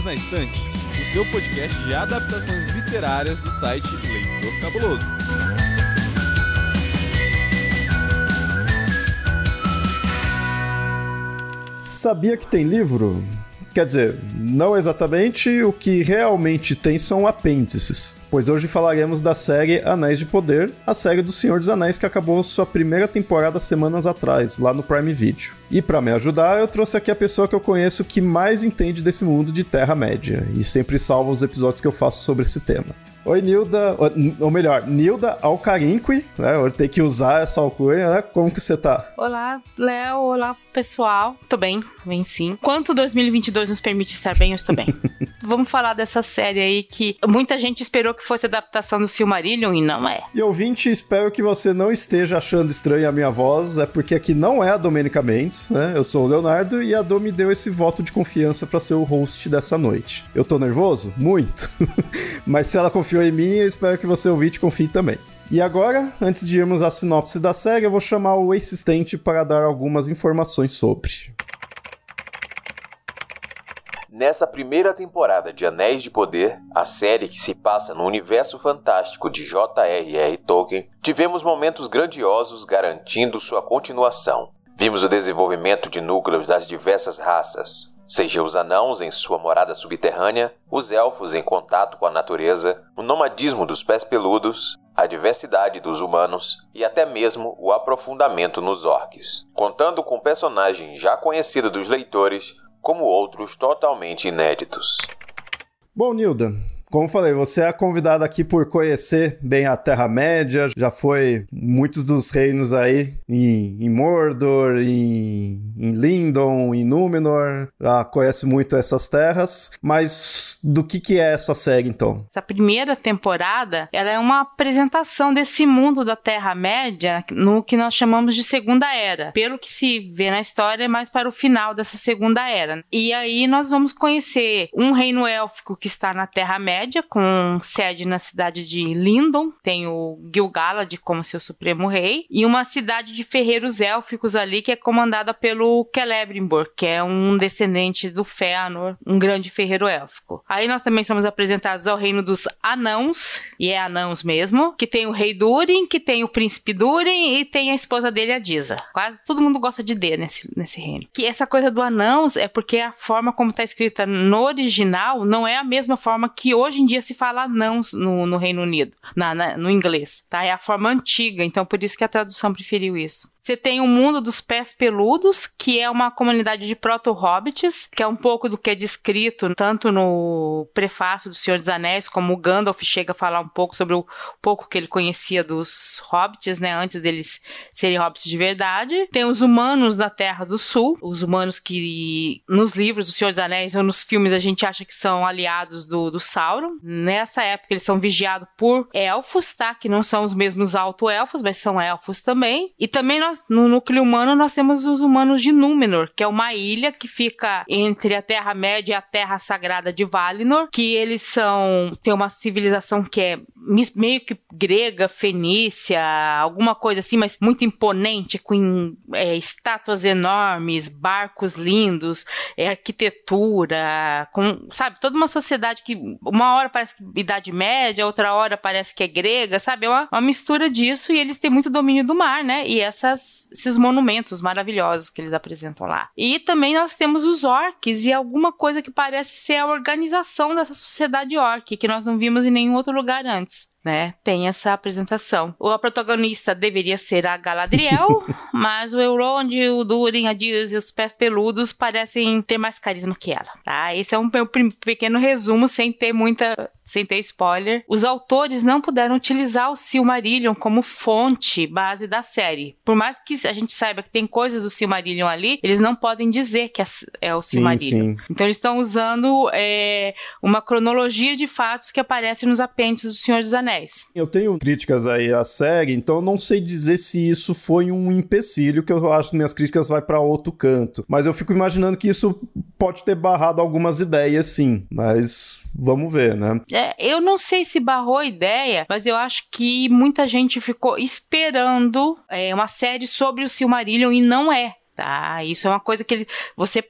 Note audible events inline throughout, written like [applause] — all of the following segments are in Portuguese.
Livros na Estante, o seu podcast de adaptações literárias do site Leitor Cabuloso. Sabia que tem livro? Quer dizer, não exatamente, o que realmente tem são apêndices. Pois hoje falaremos da série Anéis de Poder, a série do Senhor dos Anéis que acabou sua primeira temporada semanas atrás, lá no Prime Video. E para me ajudar, eu trouxe aqui a pessoa que eu conheço que mais entende desse mundo de Terra-média e sempre salva os episódios que eu faço sobre esse tema. Oi, Nilda, ou melhor, Nilda Alcarinque, né? Eu tenho que usar essa alcunha, né? Como que você tá? Olá, Léo, olá, pessoal. Tô bem, bem sim. Quanto 2022 nos permite estar bem, eu estou bem. [laughs] Vamos falar dessa série aí que muita gente esperou que fosse adaptação do Silmarillion e não é. E ouvinte, espero que você não esteja achando estranha a minha voz, é porque aqui não é a Domênica Mendes, né? Eu sou o Leonardo e a Dom me deu esse voto de confiança para ser o host dessa noite. Eu tô nervoso? Muito. [laughs] Mas se ela confiou em mim, eu espero que você ouvinte confie também. E agora, antes de irmos à sinopse da série, eu vou chamar o assistente para dar algumas informações sobre. Nessa primeira temporada de Anéis de Poder, a série que se passa no universo fantástico de J.R.R. Tolkien, tivemos momentos grandiosos garantindo sua continuação. Vimos o desenvolvimento de núcleos das diversas raças, seja os anãos em sua morada subterrânea, os elfos em contato com a natureza, o nomadismo dos pés peludos, a diversidade dos humanos e até mesmo o aprofundamento nos orcs, contando com personagens já conhecidos dos leitores como outros totalmente inéditos. Bom, Nilda, como falei, você é convidado aqui por conhecer bem a Terra-média, já foi muitos dos reinos aí em, em Mordor, em, em Lindon, em Númenor, já conhece muito essas terras, mas do que que é essa série então? Essa primeira temporada, ela é uma apresentação desse mundo da Terra-média no que nós chamamos de Segunda Era. Pelo que se vê na história, é mais para o final dessa Segunda Era. E aí nós vamos conhecer um reino élfico que está na Terra-média Com sede na cidade de Lindon, tem o Gil-galad como seu supremo rei, e uma cidade de ferreiros élficos ali que é comandada pelo Celebrimbor, que é um descendente do Fëanor, um grande ferreiro élfico. Aí nós também somos apresentados ao reino dos anãos, e é anãos mesmo, que tem o rei Durin, que tem o príncipe Durin e tem a esposa dele, a Disa. Quase todo mundo gosta de D nesse, nesse reino. Que essa coisa do anãos é porque a forma como está escrita no original não é a mesma forma que hoje hoje em dia se fala não no, no Reino Unido, na, na, no inglês, tá? É a forma antiga, então por isso que a tradução preferiu isso. Você tem o mundo dos pés peludos, que é uma comunidade de proto-hobbits, que é um pouco do que é descrito tanto no prefácio do Senhor dos Anéis, como o Gandalf chega a falar um pouco sobre o pouco que ele conhecia dos hobbits, né, antes deles serem hobbits de verdade. Tem os humanos da Terra do Sul, os humanos que nos livros do Senhor dos Anéis ou nos filmes a gente acha que são aliados do, do Sauron. Nessa época eles são vigiados por elfos, tá, que não são os mesmos alto-elfos, mas são elfos também. E também nós no núcleo humano, nós temos os humanos de Númenor, que é uma ilha que fica entre a Terra-média e a Terra Sagrada de Valinor, que eles são. tem uma civilização que é meio que grega, fenícia, alguma coisa assim, mas muito imponente, com é, estátuas enormes, barcos lindos, é, arquitetura, com, sabe, toda uma sociedade que uma hora parece que Idade Média, outra hora parece que é grega, sabe? É uma, uma mistura disso e eles têm muito domínio do mar, né? E essas esses monumentos maravilhosos que eles apresentam lá. E também nós temos os orcs e alguma coisa que parece ser a organização dessa sociedade orc, que nós não vimos em nenhum outro lugar antes né? Tem essa apresentação. A protagonista deveria ser a Galadriel, [laughs] mas o Elrond, o Durin, a Dias e os pés peludos parecem ter mais carisma que ela, tá? Esse é um pequeno resumo sem ter muita sem ter spoiler, os autores não puderam utilizar o Silmarillion como fonte base da série. Por mais que a gente saiba que tem coisas do Silmarillion ali, eles não podem dizer que é o Silmarillion. Sim, sim. Então eles estão usando é, uma cronologia de fatos que aparece nos apêndices do Senhor dos Anéis Anéis. Eu tenho críticas aí à série, então não sei dizer se isso foi um empecilho, que eu acho que minhas críticas vai para outro canto. Mas eu fico imaginando que isso pode ter barrado algumas ideias, sim. Mas vamos ver, né? É, eu não sei se barrou a ideia, mas eu acho que muita gente ficou esperando é, uma série sobre o Silmarillion e não é Tá? Isso é uma coisa que ele, você,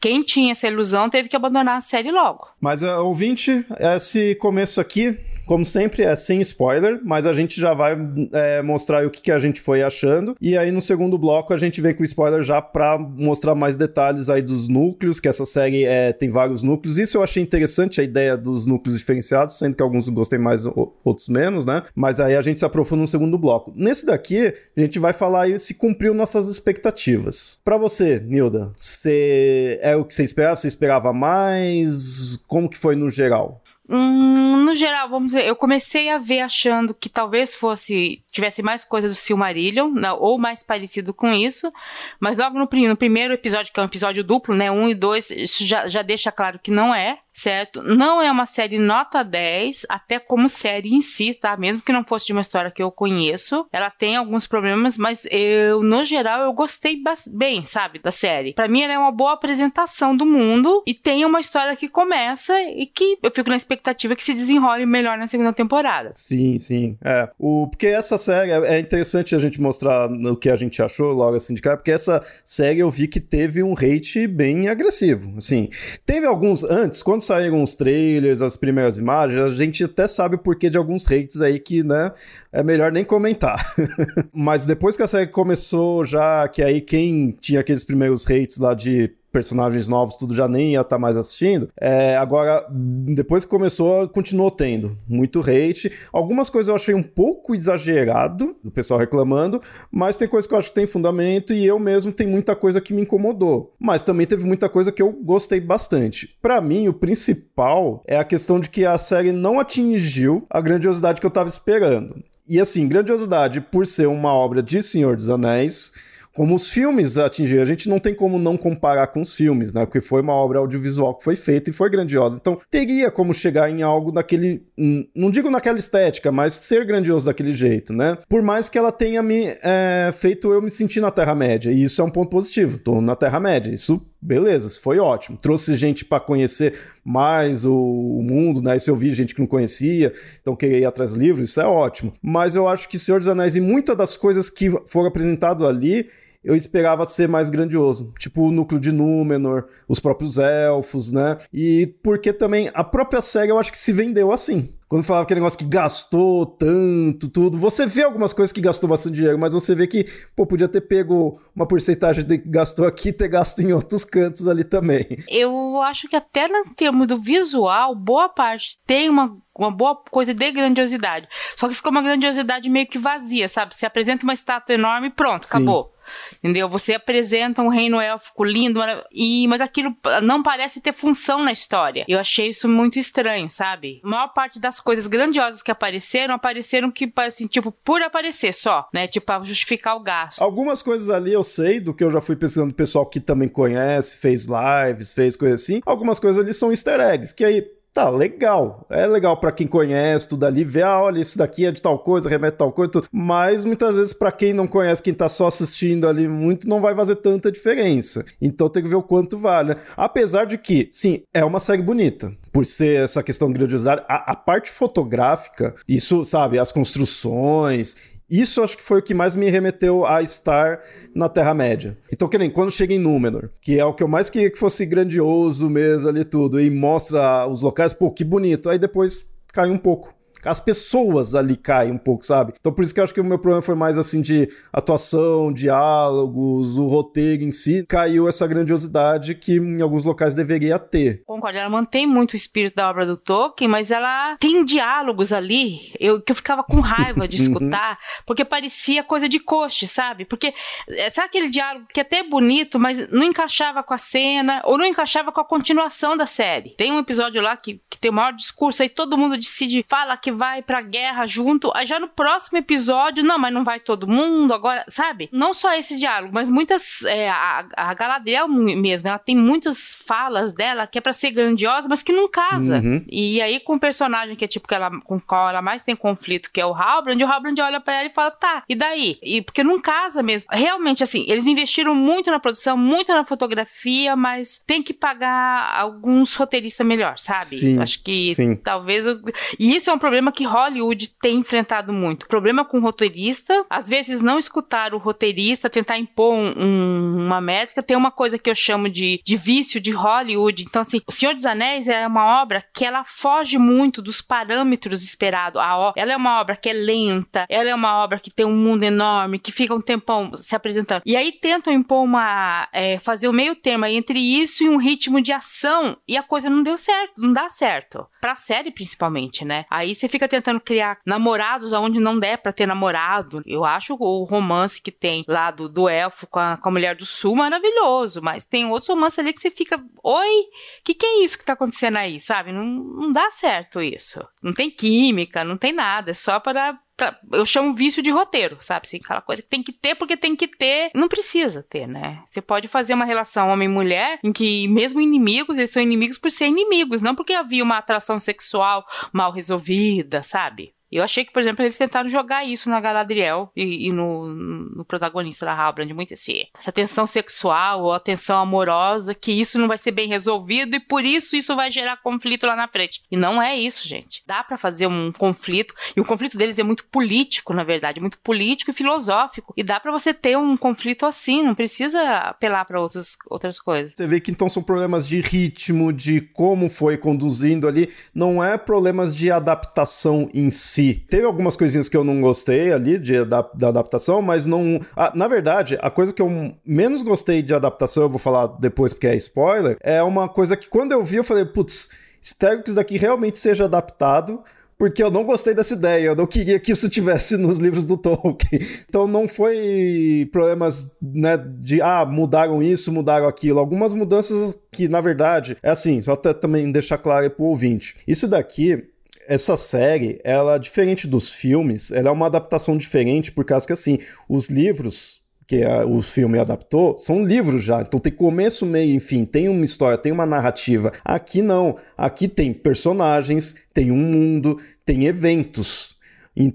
quem tinha essa ilusão teve que abandonar a série logo. Mas, uh, ouvinte, esse começo aqui como sempre, é sem spoiler, mas a gente já vai é, mostrar o que, que a gente foi achando. E aí, no segundo bloco, a gente vem com spoiler já pra mostrar mais detalhes aí dos núcleos, que essa série é, tem vários núcleos. Isso eu achei interessante, a ideia dos núcleos diferenciados, sendo que alguns gostei mais, outros menos, né? Mas aí a gente se aprofunda no segundo bloco. Nesse daqui, a gente vai falar aí se cumpriu nossas expectativas. Para você, Nilda, você é o que você esperava? Você esperava mais? Como que foi no geral? Hum, no geral, vamos dizer, eu comecei a ver achando que talvez fosse tivesse mais coisas do Silmarillion, não, ou mais parecido com isso, mas logo no, no, primeiro episódio, que é um episódio duplo, né, um e dois, isso já, já deixa claro que não é certo? Não é uma série nota 10, até como série em si, tá? Mesmo que não fosse de uma história que eu conheço, ela tem alguns problemas, mas eu, no geral, eu gostei bem, sabe, da série. Para mim, ela é uma boa apresentação do mundo e tem uma história que começa e que eu fico na expectativa que se desenrole melhor na segunda temporada. Sim, sim. É. O, porque essa série é, é interessante a gente mostrar o que a gente achou logo assim de cara, porque essa série eu vi que teve um hate bem agressivo. Assim, teve alguns antes, quando saíram os trailers, as primeiras imagens, a gente até sabe o porquê de alguns hates aí que, né, é melhor nem comentar. [laughs] Mas depois que a série começou, já que aí quem tinha aqueles primeiros hates lá de personagens novos, tudo já nem ia estar tá mais assistindo. É, agora, depois que começou, continuou tendo muito hate. Algumas coisas eu achei um pouco exagerado, do pessoal reclamando, mas tem coisas que eu acho que tem fundamento e eu mesmo tem muita coisa que me incomodou. Mas também teve muita coisa que eu gostei bastante. Para mim, o principal é a questão de que a série não atingiu a grandiosidade que eu tava esperando. E assim, grandiosidade por ser uma obra de Senhor dos Anéis, como os filmes atingiram. A gente não tem como não comparar com os filmes, né? Porque foi uma obra audiovisual que foi feita e foi grandiosa. Então, teria como chegar em algo daquele. Não digo naquela estética, mas ser grandioso daquele jeito, né? Por mais que ela tenha me é, feito eu me sentir na Terra-média. E isso é um ponto positivo. Tô na Terra-média. Isso beleza, isso foi ótimo. Trouxe gente para conhecer mais o, o, mundo, né? Se eu vi gente que não conhecia, então queria ir atrás do livro, isso é ótimo. Mas eu acho que Senhor dos Anéis e muitas das coisas que foram apresentadas ali, eu esperava ser mais grandioso. Tipo o núcleo de Númenor, os próprios elfos, né? E porque também a própria série eu acho que se vendeu assim. Quando falava aquele negócio que gastou tanto, tudo, você vê algumas coisas que gastou bastante dinheiro, mas você vê que, pô, podia ter pego uma porcentagem de que gastou aqui e ter gasto em outros cantos ali também. Eu acho que até no termo do visual, boa parte tem uma uma boa coisa de grandiosidade. Só que ficou uma grandiosidade meio que vazia, sabe? Você apresenta uma estátua enorme e pronto, Sim. acabou. Entendeu? Você apresenta um reino élfico lindo, e, mas aquilo não parece ter função na história. Eu achei isso muito estranho, sabe? A maior parte das coisas grandiosas que apareceram, apareceram que, assim, tipo, por aparecer só, né? Tipo, pra justificar o gasto. Algumas coisas ali eu sei, do que eu já fui pesquisando do pessoal que também conhece, fez lives, fez coisa assim. Algumas coisas ali são easter eggs, que aí Tá, legal. É legal para quem conhece tudo ali, ver, ah, olha, isso daqui é de tal coisa, remete a tal coisa, tudo. Mas muitas vezes, para quem não conhece, quem tá só assistindo ali muito, não vai fazer tanta diferença. Então tem que ver o quanto vale. Apesar de que, sim, é uma série bonita. Por ser essa questão de grandiosidade, a, a parte fotográfica, isso, sabe, as construções isso acho que foi o que mais me remeteu a estar na Terra-média. Então, que nem quando chega em Númenor, que é o que eu mais queria que fosse grandioso mesmo ali tudo, e mostra os locais, pô, que bonito. Aí depois cai um pouco as pessoas ali caem um pouco, sabe? Então por isso que eu acho que o meu problema foi mais assim de atuação, diálogos, o roteiro em si, caiu essa grandiosidade que em alguns locais deveria ter. Concordo, ela mantém muito o espírito da obra do Tolkien, mas ela tem diálogos ali eu, que eu ficava com raiva de [laughs] escutar, porque parecia coisa de coche, sabe? Porque eh, sabe aquele diálogo que é até bonito, mas não encaixava com a cena, ou não encaixava com a continuação da série. Tem um episódio lá que, que tem o maior discurso, aí todo mundo decide, fala que vai pra guerra junto. Aí já no próximo episódio, não, mas não vai todo mundo agora, sabe? Não só esse diálogo, mas muitas. É, a, a Galadriel mesmo, ela tem muitas falas dela que é pra ser grandiosa, mas que não casa. Uhum. E aí, com o personagem que é tipo que ela, com o qual ela mais tem conflito, que é o Halbrand, o Halbrand olha pra ela e fala: tá, e daí? E porque não casa mesmo. Realmente, assim, eles investiram muito na produção, muito na fotografia, mas tem que pagar alguns roteiristas melhor, sabe? Sim, Acho que sim. talvez. Eu... E isso é um problema problema que Hollywood tem enfrentado muito. Problema com o roteirista, às vezes não escutar o roteirista, tentar impor um, uma métrica. Tem uma coisa que eu chamo de, de vício de Hollywood. Então, assim, O Senhor dos Anéis é uma obra que ela foge muito dos parâmetros esperados. Ela é uma obra que é lenta, ela é uma obra que tem um mundo enorme, que fica um tempão se apresentando. E aí tentam impor uma. É, fazer o meio termo entre isso e um ritmo de ação, e a coisa não deu certo, não dá certo. Pra série, principalmente, né? Aí você fica tentando criar namorados aonde não der pra ter namorado. Eu acho o romance que tem lá do, do elfo com a, com a mulher do sul maravilhoso, mas tem outros romances ali que você fica. Oi, o que, que é isso que tá acontecendo aí, sabe? Não, não dá certo isso. Não tem química, não tem nada. É só para Pra, eu chamo vício de roteiro, sabe? Assim, aquela coisa que tem que ter porque tem que ter. Não precisa ter, né? Você pode fazer uma relação homem-mulher em que, mesmo inimigos, eles são inimigos por ser inimigos, não porque havia uma atração sexual mal resolvida, sabe? Eu achei que, por exemplo, eles tentaram jogar isso na Galadriel e, e no, no, protagonista da Halbrand, muito esse, essa tensão sexual ou a tensão amorosa, que isso não vai ser bem resolvido e por isso isso vai gerar conflito lá na frente. E não é isso, gente. Dá para fazer um conflito, e o conflito deles é muito político, na verdade, muito político e filosófico. E dá para você ter um conflito assim, não precisa apelar para outras coisas. Você vê que então são problemas de ritmo, de como foi conduzindo ali, não é problemas de adaptação em si Teve algumas coisinhas que eu não gostei ali de, da, da adaptação, mas não. Na verdade, a coisa que eu menos gostei de adaptação, eu vou falar depois porque é spoiler, é uma coisa que quando eu vi eu falei, putz, espero que isso daqui realmente seja adaptado porque eu não gostei dessa ideia, eu não queria que isso tivesse nos livros do Tolkien. [laughs] Então não foi problemas, né, de ah, mudaram isso, mudaram aquilo. Algumas mudanças que, na verdade, é assim, só até também deixar claro para o ouvinte. Isso daqui essa série, ela, diferente dos filmes, ela é uma adaptação diferente, por causa que, assim, os livros que a, o filme adaptou são livros já, então tem começo, meio e fim, tem uma história, tem uma narrativa. Aqui não, aqui tem personagens, tem um mundo, tem eventos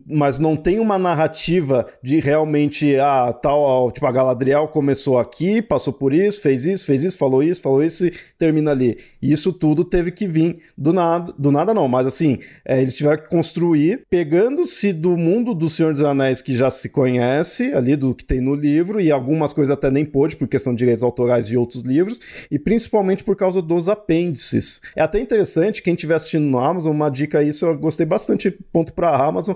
mas não tem uma narrativa de realmente, ah, tal, tipo, a Galadriel começou aqui, passou por isso, fez isso, fez isso, falou isso, falou isso e termina ali. E isso tudo teve que vir do nada, do nada não, mas assim, é, eles tiveram que construir, pegando-se do mundo do Senhor dos Anéis que já se conhece, ali do que tem no livro, e algumas coisas até nem pôde, por questão de direitos autorais de outros livros, e principalmente por causa dos apêndices. É até interessante, quem estiver assistindo no Amazon, uma dica isso, eu gostei bastante, ponto para a Amazon,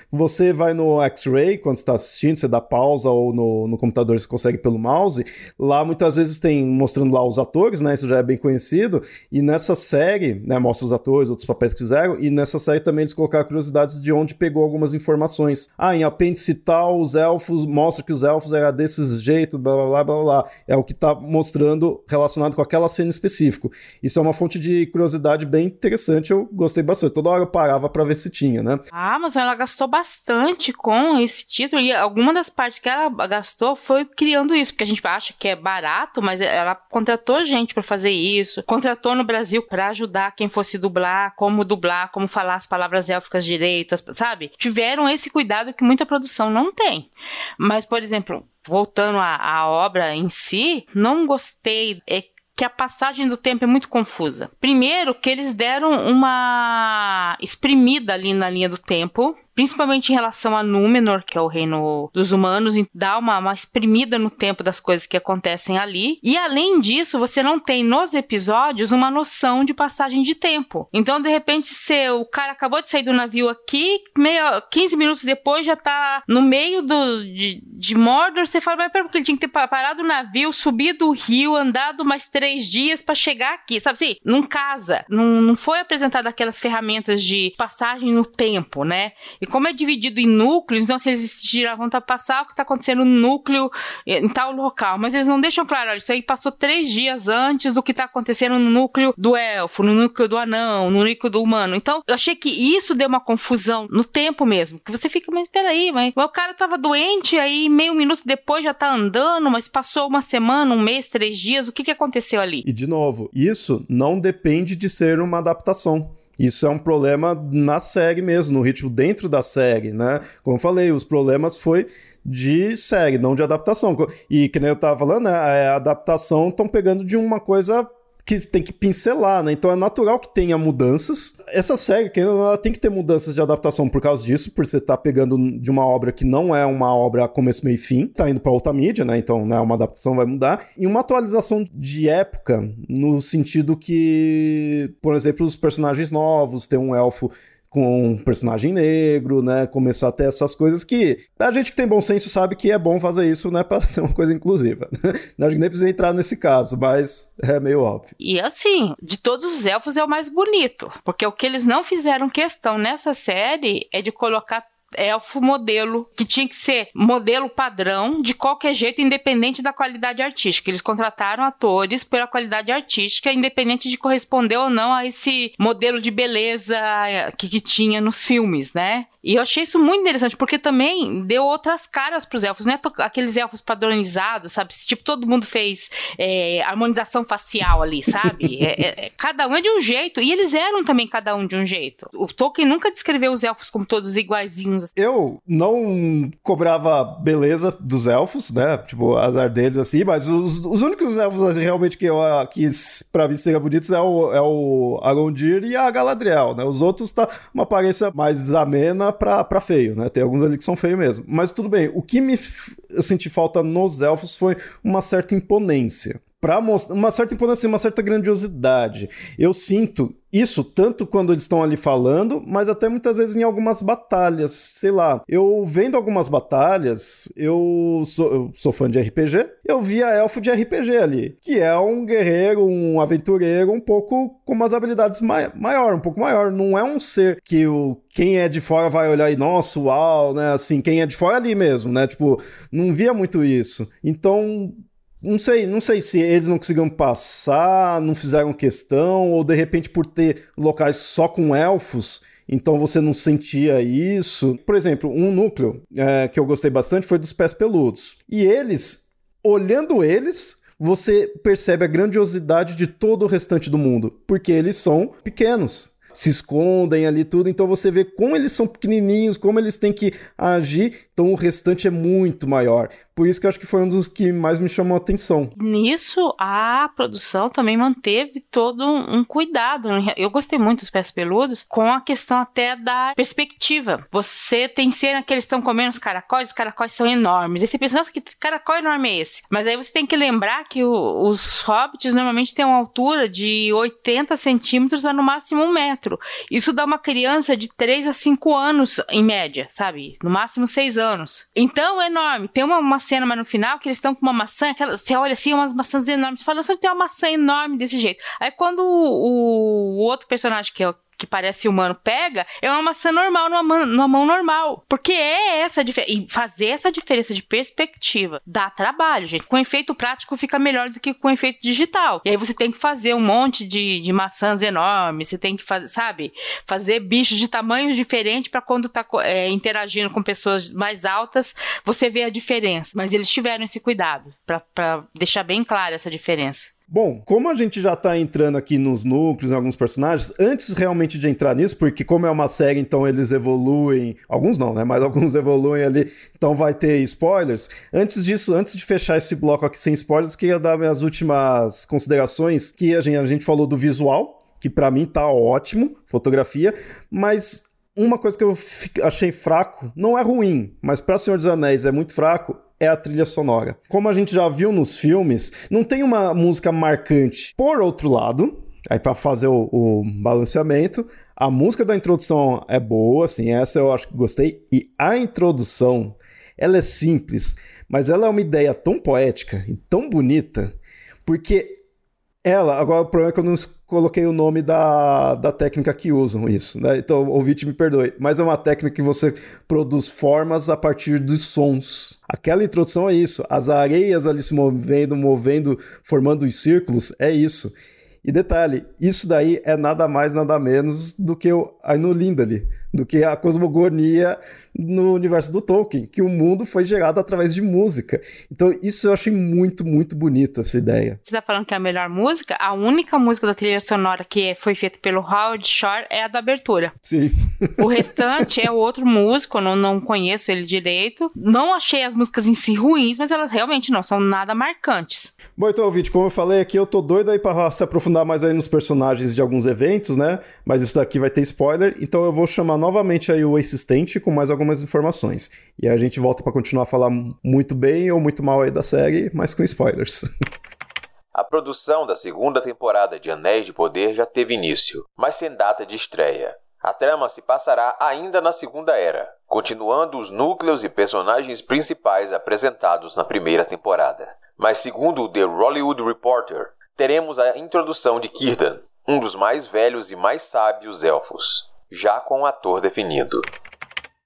você vai no X-Ray, quando está assistindo, você dá pausa ou no, no computador você consegue pelo mouse. Lá muitas vezes tem mostrando lá os atores, né? Isso já é bem conhecido. E nessa série, né? Mostra os atores, outros papéis que fizeram. E nessa série também eles colocaram curiosidades de onde pegou algumas informações. Ah, em apêndice tal, os elfos, mostra que os elfos eram desse jeito, blá blá blá blá blá. É o que está mostrando relacionado com aquela cena específico. Isso é uma fonte de curiosidade bem interessante. Eu gostei bastante. Toda hora eu parava para ver se tinha, né? A Amazon ela gastou bastante bastante com esse título e alguma das partes que ela gastou foi criando isso, porque a gente acha que é barato, mas ela contratou gente para fazer isso, contratou no Brasil para ajudar quem fosse dublar, como dublar, como falar as palavras élficas direitas, sabe? Tiveram esse cuidado que muita produção não tem. Mas, por exemplo, voltando à, à obra em si, não gostei. É que a passagem do tempo é muito confusa. Primeiro, que eles deram uma exprimida ali na linha do tempo principalmente em relação a Númenor, que é o reino dos humanos, dá uma, uma exprimida no tempo das coisas que acontecem ali. E além disso, você não tem nos episódios uma noção de passagem de tempo. Então, de repente, se o cara acabou de sair do navio aqui, meio, 15 minutos depois já tá no meio do, de, de Mordor, você fala, mas pera, porque ele tinha que ter parado o navio, subido o rio, andado mais três dias para chegar aqui, sabe assim? Não casa. Não, não foi apresentado aquelas ferramentas de passagem no tempo, né? E como é dividido em núcleos, então se eles giravam para passar o que está acontecendo no núcleo em tal local. Mas eles não deixam claro, olha, isso aí passou três dias antes do que está acontecendo no núcleo do elfo, no núcleo do anão, no núcleo do humano. Então, eu achei que isso deu uma confusão no tempo mesmo. Que você fica, mas peraí, mas o cara tava doente, aí meio minuto depois já tá andando, mas passou uma semana, um mês, três dias, o que, que aconteceu ali? E de novo, isso não depende de ser uma adaptação. Isso é um problema na série mesmo, no ritmo dentro da série, né? Como eu falei, os problemas foi de série, não de adaptação. E que nem eu tava falando, né? A adaptação estão pegando de uma coisa que tem que pincelar, né? Então é natural que tenha mudanças. Essa série, ela tem que ter mudanças de adaptação por causa disso, por você estar tá pegando de uma obra que não é uma obra começo, meio e fim, tá indo para outra mídia, né? Então, né, uma adaptação vai mudar. E uma atualização de época, no sentido que, por exemplo, os personagens novos, ter um elfo com um personagem negro, né? Começar a ter essas coisas que a gente que tem bom senso sabe que é bom fazer isso, né? [laughs] Pra ser uma coisa inclusiva. [laughs] Acho que nem precisa entrar nesse caso, mas é meio óbvio. E assim, de todos os elfos é o mais bonito. Porque o que eles não fizeram questão nessa série é de colocar elfo modelo, que tinha que ser modelo padrão de qualquer jeito, independente da qualidade artística. Eles contrataram atores pela qualidade artística, independente de corresponder ou não a esse modelo de beleza que, que tinha nos filmes, né? E eu achei isso muito interessante, porque também deu outras caras pros elfos, não é aqueles elfos padronizados, sabe? Tipo, todo mundo fez é, harmonização facial ali, sabe? [laughs] É, é, é, cada um é de um jeito, e eles eram também cada um de um jeito. O Tolkien nunca descreveu os elfos como todos iguaizinhos. Eu não cobrava beleza dos elfos, né? Tipo, azar deles assim, mas os, os únicos elfos assim, realmente que, eu, que pra mim seriam bonitos é o, é o Arondir e a Galadriel, né? Os outros tá uma aparência mais amena pra, pra feio, né? Tem alguns ali que são feios mesmo. Mas tudo bem. O que me eu senti falta nos elfos foi uma certa imponência para mostrar uma certa imponência, uma certa grandiosidade. Eu sinto isso tanto quando eles estão ali falando, mas até muitas vezes em algumas batalhas. Sei lá, eu vendo algumas batalhas, eu sou, eu sou fã de RPG, eu via elfo de RPG ali, que é um guerreiro, um aventureiro, um pouco com umas habilidades mai maior, um pouco maior. Não é um ser que o quem é de fora vai olhar e, nossa, uau, né? Assim, quem é de fora ali mesmo, né? Tipo, não via muito isso. Então, não sei, não sei se eles não conseguiram passar, não fizeram questão, ou de repente por ter locais só com elfos, então você não sentia isso. Por exemplo, um núcleo é, que eu gostei bastante foi dos pés peludos. E eles, olhando eles, você percebe a grandiosidade de todo o restante do mundo, porque eles são pequenos se escondem ali tudo, então você vê como eles são pequenininhos, como eles têm que agir, então o restante é muito maior. Por isso que eu acho que foi um dos que mais me chamou a atenção. Nisso, a produção também manteve todo um cuidado. Eu gostei muito dos pés peludos com a questão até da perspectiva. Você tem cena que eles estão comendo os caracóis, os caracóis são enormes. E você pensa, nossa, que caracol enorme é esse? Mas aí você tem que lembrar que o, os hobbits normalmente têm uma altura de 80 centímetros a no máximo um metro. Isso dá uma criança de 3 a 5 anos, em média, sabe? No máximo 6 anos. Então é enorme. Tem uma, uma cena, mas no final, que eles estão com uma maçã, aquela, você olha assim, umas maçãs enormes, você fala, só tem uma maçã enorme desse jeito. Aí quando o, o outro personagem, que é que parece humano pega é uma maçã normal numa mão, numa mão normal. Porque é essa diferença. E fazer essa diferença de perspectiva dá trabalho, gente. Com efeito prático fica melhor do que com efeito digital. E aí você tem que fazer um monte de, de maçãs enormes, você tem que fazer, sabe? Fazer bichos de tamanhos diferentes para quando tá é, interagindo com pessoas mais altas, você vê a diferença. Mas eles tiveram esse cuidado para deixar bem clara essa diferença. Bom, como a gente já tá entrando aqui nos núcleos, em alguns personagens, antes realmente de entrar nisso, porque como é uma série, então eles evoluem, alguns não, né, mas [laughs] alguns evoluem ali, então vai ter spoilers. Antes disso, antes de fechar esse bloco aqui sem spoilers, queria dar minhas últimas considerações, que a gente, a gente falou do visual, que para mim tá ótimo, fotografia, mas uma coisa que eu achei fraco, não é ruim, mas para Senhor dos Anéis é muito fraco, é a trilha sonora. Como a gente já viu nos filmes, não tem uma música marcante. Por outro lado, aí para fazer o, o, balanceamento, a música da introdução é boa, assim, essa eu acho que gostei, e a introdução, ela é simples, mas ela é uma ideia tão poética e tão bonita, porque ela, agora o problema é que eu não coloquei o nome da, da técnica que usam isso, né? Então, ouvinte, me perdoe. Mas é uma técnica que você produz formas a partir dos sons. Aquela introdução é isso. As areias ali se movendo, movendo, formando os círculos, é isso. E detalhe, isso daí é nada mais, nada menos do que o Ainolinda ali, do que a cosmogonia no universo do Tolkien, que o mundo foi gerado através de música. Então, isso eu achei muito, muito bonito, essa ideia. Você tá falando que é a melhor música? A única música da trilha sonora que foi feita pelo Howard Shore é a da abertura. Sim. O restante é outro músico, eu não, não conheço ele direito. Não achei as músicas em si ruins, mas elas realmente não são nada marcantes. Bom, então, vídeo, como eu falei aqui, eu tô doido aí pra se aprofundar mais aí nos personagens de alguns eventos, né? Mas isso daqui vai ter spoiler, então eu vou chamar novamente aí o assistente com mais algumas informações. E a gente volta para continuar a falar muito bem ou muito mal aí da série, mas com spoilers. [laughs] A produção da segunda temporada de Anéis de Poder já teve início, mas sem data de estreia. A trama se passará ainda na Segunda Era, continuando os núcleos e personagens principais apresentados na primeira temporada. Mas segundo o The Hollywood Reporter, teremos a introdução de Círdan, um dos mais velhos e mais sábios elfos, já com o ator definido.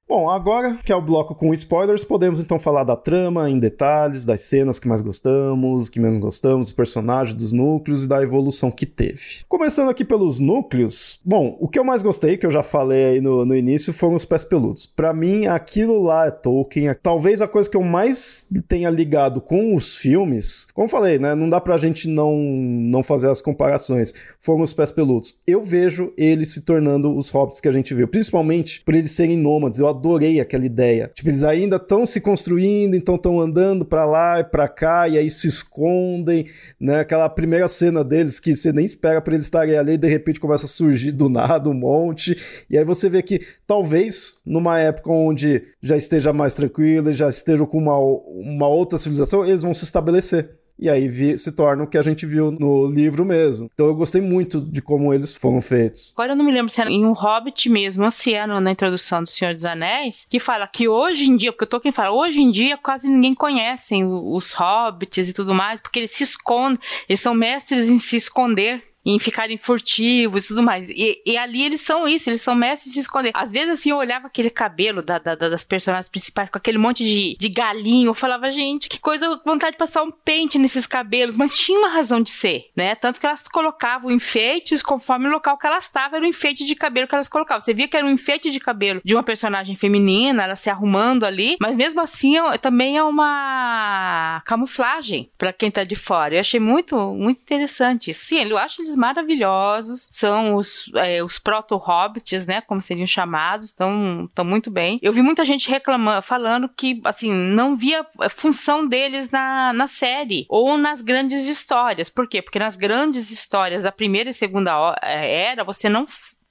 Bom, agora que é o bloco com spoilers, podemos então falar da trama em detalhes, das cenas que mais gostamos, que menos gostamos, dos personagens, dos núcleos e da evolução que teve. Começando aqui pelos núcleos, bom, o que eu mais gostei, que eu já falei aí no, no início, foram os pés peludos. Para mim, aquilo lá é Tolkien. Talvez a coisa que eu mais tenha ligado com os filmes, como falei, né, não dá pra gente não, não fazer as comparações, foram os pés peludos. Eu vejo eles se tornando os hobbits que a gente viu, principalmente por eles serem nômades. Eu adorei aquela ideia. Tipo, eles ainda estão se construindo, então estão andando para lá e para cá, e aí se escondem, né? Aquela primeira cena deles que você nem espera para eles estarem ali, e de repente começa a surgir do nada um monte. E aí você vê que talvez numa época onde já esteja mais tranquilo, já estejam com uma, uma outra civilização, eles vão se estabelecer e aí vi, se torna o que a gente viu no livro mesmo. Então eu gostei muito de como eles foram feitos. Agora eu não me lembro se era em um Hobbit mesmo ou se era na introdução do Senhor dos Anéis, que fala que hoje em dia, porque eu tô quem fala, hoje em dia quase ninguém conhece os Hobbits e tudo mais, porque eles se escondem, eles são mestres em se esconder em ficarem furtivos e tudo mais. E, e, ali eles são isso, eles são mestres de se esconder. Às vezes, assim, eu olhava aquele cabelo da, da, das personagens principais com aquele monte de, de galinho, eu falava, gente, que coisa, vontade de passar um pente nesses cabelos, mas tinha uma razão de ser, né? Tanto que elas colocavam enfeites conforme o local que elas estavam, era o enfeite de cabelo que elas colocavam. Você via que era um enfeite de cabelo de uma personagem feminina, ela se arrumando ali, mas mesmo assim também é uma camuflagem para quem tá de fora. Eu achei muito, muito interessante isso. Sim, eu acho eles maravilhosos, são os, é, os proto-hobbits, né, como seriam chamados, estão muito bem. Eu vi muita gente reclamando, falando que, assim, não via função deles na, na série ou nas grandes histórias. Por quê? Porque nas grandes histórias da primeira e segunda é, era, você não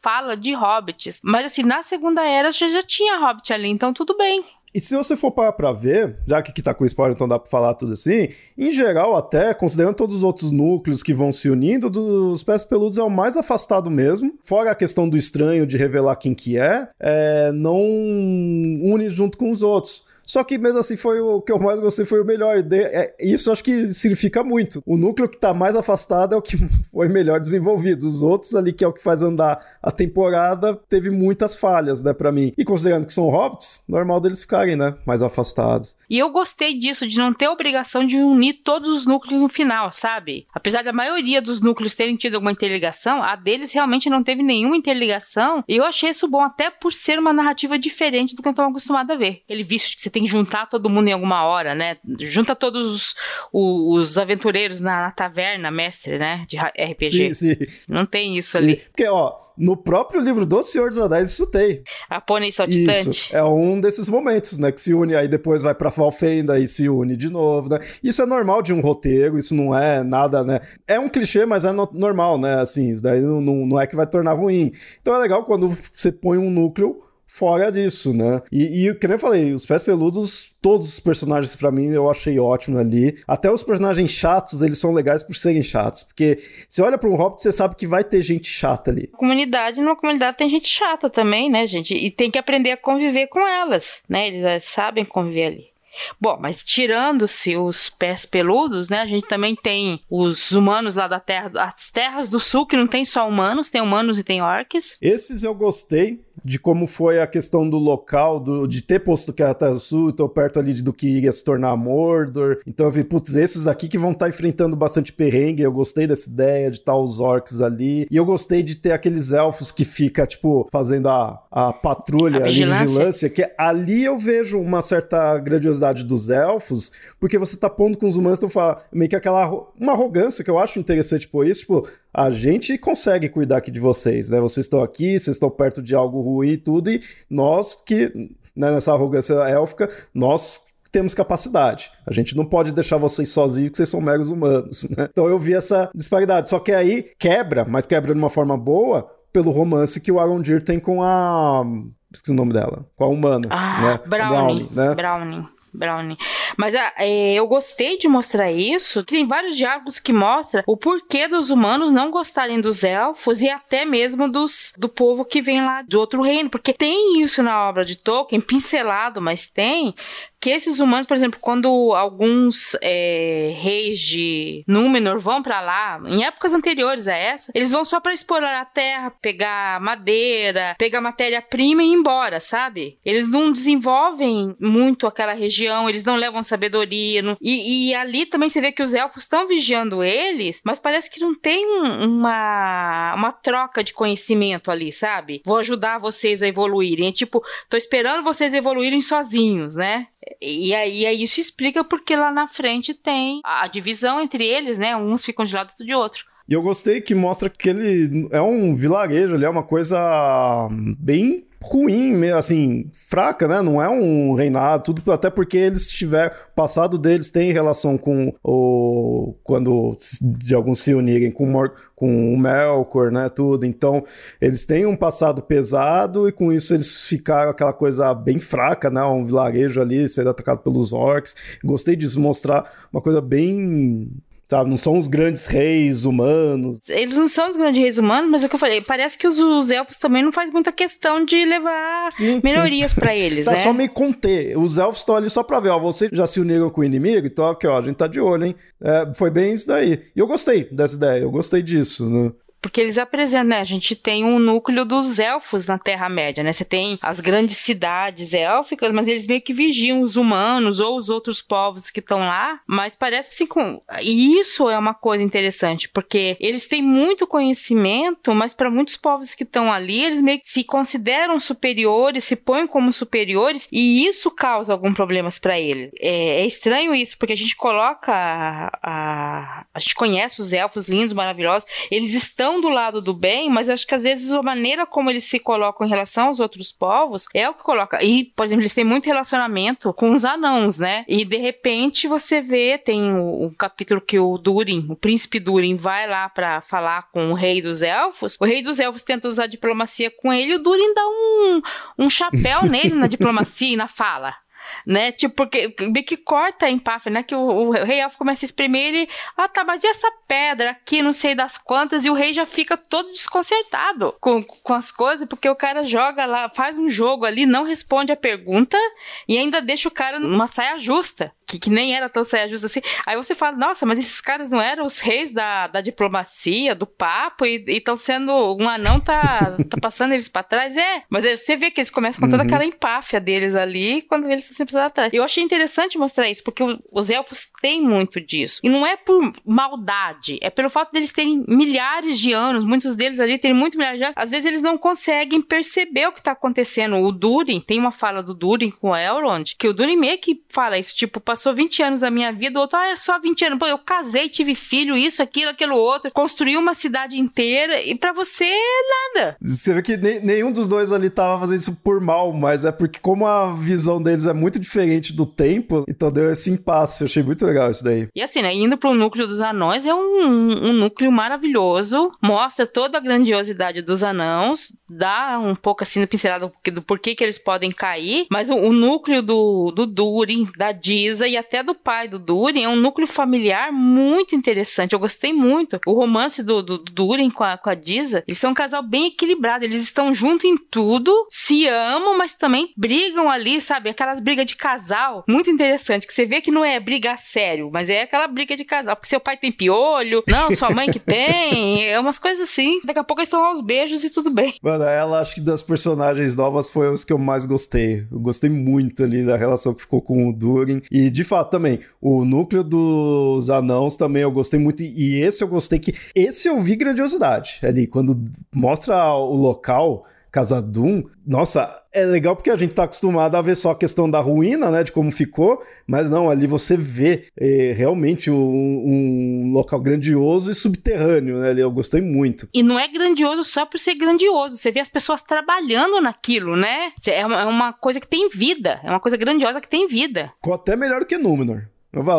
fala de hobbits. Mas assim, na segunda era já, já tinha hobbit ali, então tudo bem. E se você for parar pra ver, já que aqui tá com spoiler, então dá pra falar tudo assim, em geral, até, considerando todos os outros núcleos que vão se unindo, dos pés peludos é o mais afastado mesmo. Fora a questão do estranho de revelar quem que é, é não une junto com os outros. Só que mesmo assim foi o que eu mais gostei, foi o melhor. De, é, isso acho que significa muito. O núcleo que tá mais afastado é o que [laughs] foi melhor desenvolvido. Os outros ali, que é o que faz andar a temporada, teve muitas falhas, né, para mim. E considerando que são hobbits, normal deles ficarem, né, mais afastados. E eu gostei disso, de não ter obrigação de unir todos os núcleos no final, sabe? Apesar da maioria dos núcleos terem tido alguma interligação, a deles realmente não teve nenhuma interligação. E eu achei isso bom, até por ser uma narrativa diferente do que eu tô acostumado a ver. Ele visto que você tem que juntar todo mundo em alguma hora, né? Junta todos os, os, os aventureiros na, na, taverna, mestre, né? De RPG. Sim, sim. Não tem isso ali. Porque, ó, no próprio livro do Senhor dos Anéis isso tem. A pônei saltitante. Isso, é um desses momentos, né? Que se une, aí depois vai pra Valfenda e se une de novo, né? Isso é normal de um roteiro, isso não é nada, né? É um clichê, mas é no normal, né? Assim, isso daí não, não, não é que vai tornar ruim. Então é legal quando você põe um núcleo fora disso, né? E, e como eu falei, os pés peludos, todos os personagens para mim eu achei ótimo ali. Até os personagens chatos, eles são legais por serem chatos, porque você olha para um Hobbit, você sabe que vai ter gente chata ali. Comunidade, numa comunidade tem gente chata também, né, gente? E tem que aprender a conviver com elas, né? Eles eh, sabem conviver ali. Bom, mas tirando-se os pés peludos, né? A gente também tem os humanos lá da Terra, as terras do sul, que não tem só humanos, tem humanos e tem orcs. Esses eu gostei de como foi a questão do local, do, de ter posto que era Terra do Sul, tô perto ali do que iria se tornar Mordor. Então eu vi, putz, esses daqui que vão estar tá enfrentando bastante perrengue. Eu gostei dessa ideia de estar tá os orcs ali. E eu gostei de ter aqueles elfos que fica, tipo, fazendo a, a patrulha, a vigilância. ali, vigilância, que ali eu vejo uma certa grandiosidade dos elfos, porque você tá pondo com os humanos, então fala meio que aquela uma arrogância que eu acho interessante por isso, tipo, a gente consegue cuidar aqui de vocês, né? Vocês estão aqui, vocês estão perto de algo ruim e tudo, e nós que, né, nessa arrogância élfica, nós temos capacidade. A gente não pode deixar vocês sozinhos, que vocês são meros humanos, [laughs] né? Então eu vi essa disparidade. Só que aí quebra, mas quebra de uma forma boa, pelo romance que o Arondir tem com a. Esqueci o nome dela. Com a humana. Ah, né? Brownie. Brownie, né? Brownie. Brownie. Mas ah, é, eu gostei de mostrar isso. Tem vários diálogos que mostram o porquê dos humanos não gostarem dos elfos e até mesmo dos do povo que vem lá de outro reino. Porque tem isso na obra de Tolkien, pincelado, mas tem, que esses humanos, por exemplo, quando alguns é, reis de Númenor vão para lá, em épocas anteriores a essa, eles vão só para explorar a terra, pegar madeira, pegar matéria-prima e ir embora, sabe? Eles não desenvolvem muito aquela região, eles não levam sabedoria. Não... E, e, ali também você vê que os elfos estão vigiando eles, mas parece que não tem uma, uma troca de conhecimento ali, sabe? Vou ajudar vocês a evoluírem. É tipo, tô esperando vocês evoluírem sozinhos, né? E aí, aí isso explica porque lá na frente tem a divisão entre eles, né? Uns ficam de lado de outro. E eu gostei que mostra que ele é um vilarejo, ele é uma coisa bem ruim, assim, fraca, né? Não é um reinado, tudo, até porque eles tiveram. O passado deles tem relação com o. Quando de alguns se unirem com, com o Melkor, né? Tudo. Então, eles têm um passado pesado e com isso eles ficaram aquela coisa bem fraca, né? Um vilarejo ali sendo atacado pelos orcs. Gostei disso, mostrar uma coisa bem Sabe? Não são os grandes reis humanos. Eles não são os grandes reis humanos, mas é o que eu falei. Parece que os, os elfos também não faz muita questão de levar sim, melhorias para eles, [laughs] tá né? só meio conter. Os elfos estão ali só pra ver, ó, vocês já se uniram com o inimigo, então aqui, ó, a gente tá de olho, hein? É, foi bem isso daí. E eu gostei dessa ideia, eu gostei disso, né? Porque eles apresentam, né? A gente tem um núcleo dos elfos na Terra-média, né? Você tem as grandes cidades élficas, mas eles meio que vigiam os humanos ou os outros povos que estão lá. Mas parece assim com. E isso é uma coisa interessante, porque eles têm muito conhecimento, mas para muitos povos que estão ali, eles meio que se consideram superiores, se põem como superiores, e isso causa alguns problemas para eles. É, é, estranho isso, porque a gente coloca. A, a, a gente conhece os elfos lindos, maravilhosos, eles estão estão do lado do bem, mas acho que às vezes a maneira como eles se colocam em relação aos outros povos é o que coloca. E, por exemplo, eles têm muito relacionamento com os anãos, né? E de repente você vê, tem o, o capítulo que o Durin, o príncipe Durin, vai lá para falar com o rei dos elfos. O rei dos elfos tenta usar diplomacia com ele e o Durin dá um, um chapéu nele na [laughs] diplomacia e na fala né? Tipo, porque meio que corta a empáfia, né? Que o, o, rei elfo começa a exprimir ele, ah tá, mas e essa pedra aqui, não sei das quantas, e o rei já fica todo desconcertado com, com as coisas, porque o cara joga lá, faz um jogo ali, não responde a pergunta e ainda deixa o cara numa saia justa que, que nem era tão saia justa assim. Aí você fala, nossa, mas esses caras não eram os reis da, da diplomacia, do papo, e estão sendo. Um anão tá, tá passando eles para trás. É, mas você vê que eles começam com toda uhum. aquela empáfia deles ali quando eles estão sempre atrás. Eu achei interessante mostrar isso, porque os elfos têm muito disso. E não é por maldade, é pelo fato deles terem milhares de anos, muitos deles ali terem muito milhares de anos. Às vezes eles não conseguem perceber o que tá acontecendo. O Durin, tem uma fala do Durin com o Elrond, que o Durin meio que fala isso, tipo, passou 20 anos da minha vida, o outro, ah, é só 20 anos. Pô, eu casei, tive filho, isso, aquilo, aquilo outro, construí uma cidade inteira e para você, nada. Você vê que nem, nenhum dos dois ali tava fazendo isso por mal, mas é porque como a visão deles é muito diferente do tempo, então deu esse impasse. Eu achei muito legal isso daí. E assim, né, indo pro núcleo dos anões, é um, um núcleo maravilhoso, mostra toda a grandiosidade dos anãos, dá um pouco assim no pincelado do porquê que eles podem cair, mas o, o núcleo do, do Durin, da Diza, esposa e até do pai do Durin é um núcleo familiar muito interessante. Eu gostei muito. O romance do, do, do Durin com a, com a Diza, eles são um casal bem equilibrado. Eles estão juntos em tudo, se amam, mas também brigam ali, sabe? Aquelas brigas de casal. Muito interessante, que você vê que não é briga sério, mas é aquela briga de casal. Porque seu pai tem piolho, não, sua mãe que tem. [laughs] É umas coisas assim. Daqui a pouco eles estão aos beijos e tudo bem. Mano, ela acho que das personagens novas foi os que eu mais gostei. Eu gostei muito ali da relação que ficou com o Durin. E de fato também, o núcleo dos anãos também eu gostei muito. E esse eu gostei que. Esse eu vi grandiosidade ali. Quando mostra o local. Casadum, nossa, é legal porque a gente tá acostumado a ver só a questão da ruína, né, de como ficou, mas não, ali você vê é, realmente um, um, local grandioso e subterrâneo, né, ali eu gostei muito. E não é grandioso só por ser grandioso, você vê as pessoas trabalhando naquilo, né, é uma, é uma coisa que tem vida, é uma coisa grandiosa que tem vida. Ficou até melhor que Númenor.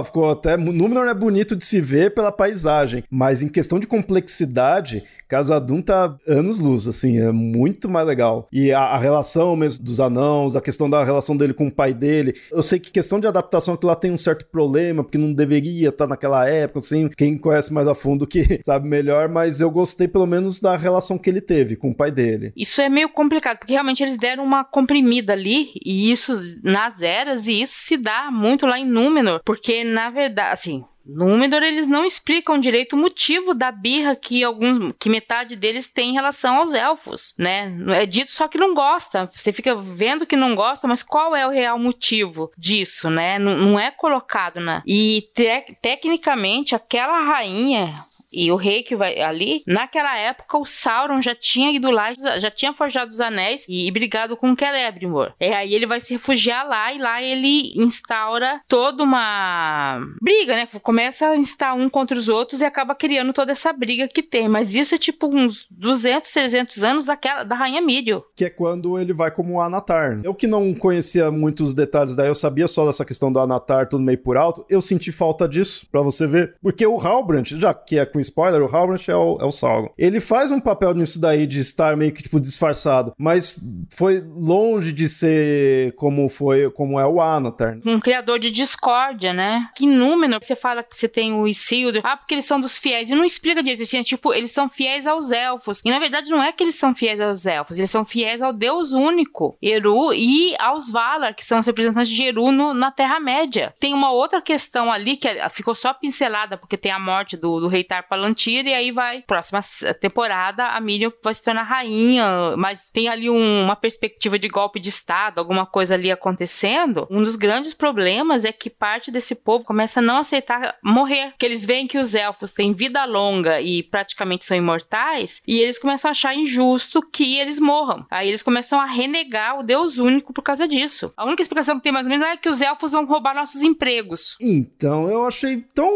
Ficou até. Númenor é bonito de se ver pela paisagem, mas em questão de complexidade, Casadum tá anos luz, assim, é muito mais legal. E a, a, relação mesmo dos anãos, a questão da relação dele com o pai dele. Eu sei que questão de adaptação que lá tem um certo problema, porque não deveria estar tá naquela época, assim. Quem conhece mais a fundo que [laughs] sabe melhor, mas eu gostei pelo menos da relação que ele teve com o pai dele. Isso é meio complicado, porque realmente eles deram uma comprimida ali, e isso nas eras, e isso se dá muito lá em Númenor, porque na verdade, assim, Númenor, eles não explicam direito o motivo da birra que alguns, que metade deles tem em relação aos elfos, né? É dito só que não gosta. Você fica vendo que não gosta, mas qual é o real motivo disso, né? Não, não é colocado na. E te, tecnicamente aquela rainha e o rei que vai ali, naquela época o Sauron já tinha ido lá, já tinha forjado os anéis e, e brigado com Celebrimbor. E aí ele vai se refugiar lá e lá ele instaura toda uma briga, né? Começa a instar um contra os outros e acaba criando toda essa briga que tem. Mas isso é tipo uns 200, 300 anos daquela da rainha Mírio. Que é quando ele vai como Anatar. Eu que não conhecia muitos detalhes daí, eu sabia só dessa questão do Anatar, tudo meio por alto, eu senti falta disso, para você ver. Porque o Halbrand, já que é com spoiler, o Halbrand é o, é o Sauron. Ele faz um papel nisso daí de estar meio que, tipo, disfarçado, mas foi longe de ser como foi, como é o Anatar. Um criador de discórdia, né? Que número você fala que você tem o Isildur, ah, porque eles são dos fiéis, e não explica direito, assim, é tipo, eles são fiéis aos elfos. E na verdade não é que eles são fiéis aos elfos, eles são fiéis ao Deus único, Eru, e aos Valar, que são os representantes de Eru no, na Terra-média. Tem uma outra questão ali que ficou só pincelada, porque tem a morte do, do rei Tarpa Palantir, e aí vai, próxima temporada, a Miriam vai se tornar rainha, mas tem ali um, uma perspectiva de golpe de Estado, alguma coisa ali acontecendo. Um dos grandes problemas é que parte desse povo começa a não aceitar morrer, que eles veem que os elfos têm vida longa e praticamente são imortais, e eles começam a achar injusto que eles morram. Aí eles começam a renegar o Deus único por causa disso. A única explicação que tem mais ou menos é que os elfos vão roubar nossos empregos. Então, eu achei tão.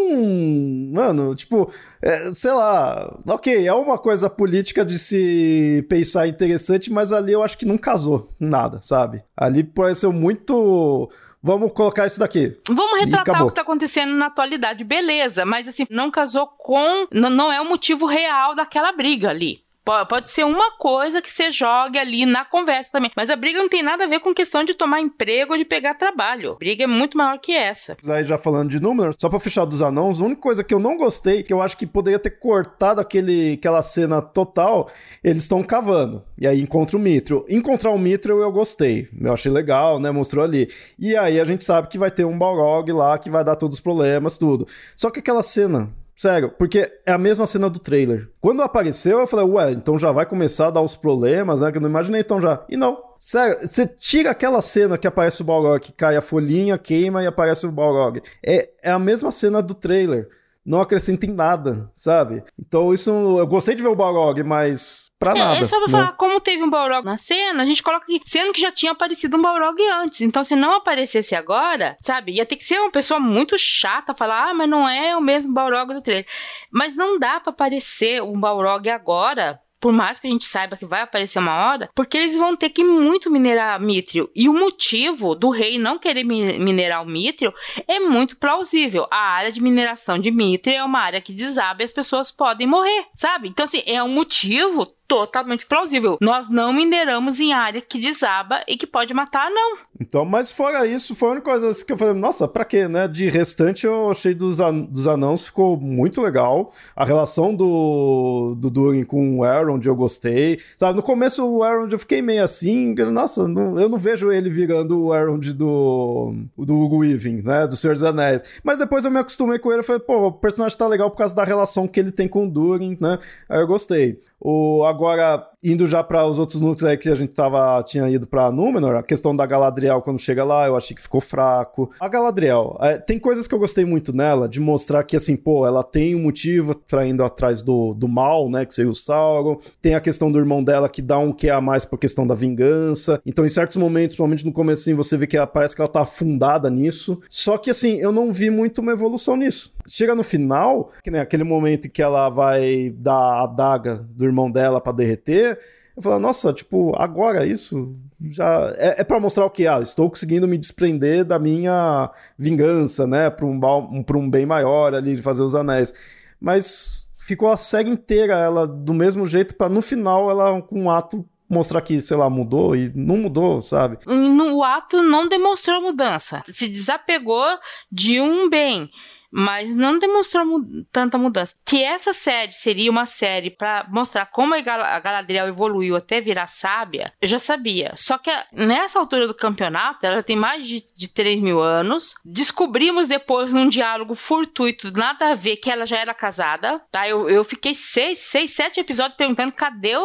Mano, tipo, é, sei lá, ok, é uma coisa política de se pensar interessante, mas ali eu acho que não casou nada, sabe? Ali pareceu muito. Vamos colocar isso daqui. Vamos retratar o que tá acontecendo na atualidade, beleza, mas assim, não casou com. Não é o motivo real daquela briga ali. Pode ser uma coisa que você jogue ali na conversa também. Mas a briga não tem nada a ver com questão de tomar emprego ou de pegar trabalho. A briga é muito maior que essa. Aí já falando de números, só pra fechar dos anãos, a única coisa que eu não gostei, que eu acho que poderia ter cortado aquele, aquela cena total, eles estão cavando. E aí encontra o Mithril. Encontrar o Mithril eu gostei. Eu achei legal, né? Mostrou ali. E aí a gente sabe que vai ter um Balrog lá que vai dar todos os problemas, tudo. Só que aquela cena Sério, porque é a mesma cena do trailer. Quando apareceu, eu falei, ué, então já vai começar a dar os problemas, né? Que eu não imaginei então já. E não. Sério, você tira aquela cena que aparece o Balrog, que cai a folhinha, queima e aparece o Balrog. É, é a mesma cena do trailer. Não acrescenta em nada, sabe? Então isso. Eu gostei de ver o Balrog, mas Pra é, nada. É só pra né? falar, como teve um Balrog na cena, a gente coloca aqui, sendo que já tinha aparecido um Balrog antes. Então, se não aparecesse agora, sabe, ia ter que ser uma pessoa muito chata falar, ah, mas não é o mesmo Balrog do trailer. Mas não dá para aparecer um Balrog agora por mais que a gente saiba que vai aparecer uma hora, porque eles vão ter que muito minerar mithril. E o motivo do rei não querer minerar o mithril é muito plausível. A área de mineração de mithril é uma área que desaba e as pessoas podem morrer, sabe? Então, assim, é um motivo totalmente plausível. Nós não mineramos em área que desaba e que pode matar, não. Então, mas fora isso, foi a única coisa assim que eu falei, nossa, pra quê, né? De restante, eu achei dos, an dos anãos ficou muito legal. A relação do, do Durin com o Elrond eu gostei. Sabe, no começo o Elrond eu fiquei meio assim, nossa, não, eu não vejo ele virando o Elrond do, do Hugo Weaving, né? Do Senhor dos Anéis. Mas depois eu me acostumei com ele e falei, pô, o personagem tá legal por causa da relação que ele tem com o Durin, né? Aí eu gostei. O, agora, indo já para os outros núcleos aí que a gente tava, tinha ido para Númenor, a questão da Galadriel quando chega lá, eu achei que ficou fraco. A Galadriel, é, tem coisas que eu gostei muito nela, de mostrar que, assim, pô, ela tem um motivo pra indo atrás do, do mal, né, que seria o Sauron. Tem a questão do irmão dela que dá um que a mais por questão da vingança. Então, em certos momentos, principalmente no começo, assim, você vê que ela, parece que ela tá afundada nisso. Só que, assim, eu não vi muito uma evolução nisso. Chega no final, que nem aquele momento em que ela vai dar a adaga do irmão dela para derreter, eu falo, nossa, tipo, agora isso já é, é para mostrar o que? Ah, estou conseguindo me desprender da minha vingança, né, para um, pra um bem maior ali de fazer os anéis. Mas ficou a série inteira ela do mesmo jeito para no final ela com um ato mostrar que, sei lá, mudou e não mudou, sabe? No ato não demonstrou mudança. Se desapegou de um bem mas não demonstrou mu tanta mudança. Que essa série seria uma série para mostrar como a, Gal a Galadriel evoluiu até virar sábia, eu já sabia. Só que nessa altura do campeonato, ela tem mais de, de 3 mil anos. Descobrimos depois, num diálogo fortuito, nada a ver, que ela já era casada, tá? Eu, eu fiquei seis, seis, sete episódios perguntando cadê o,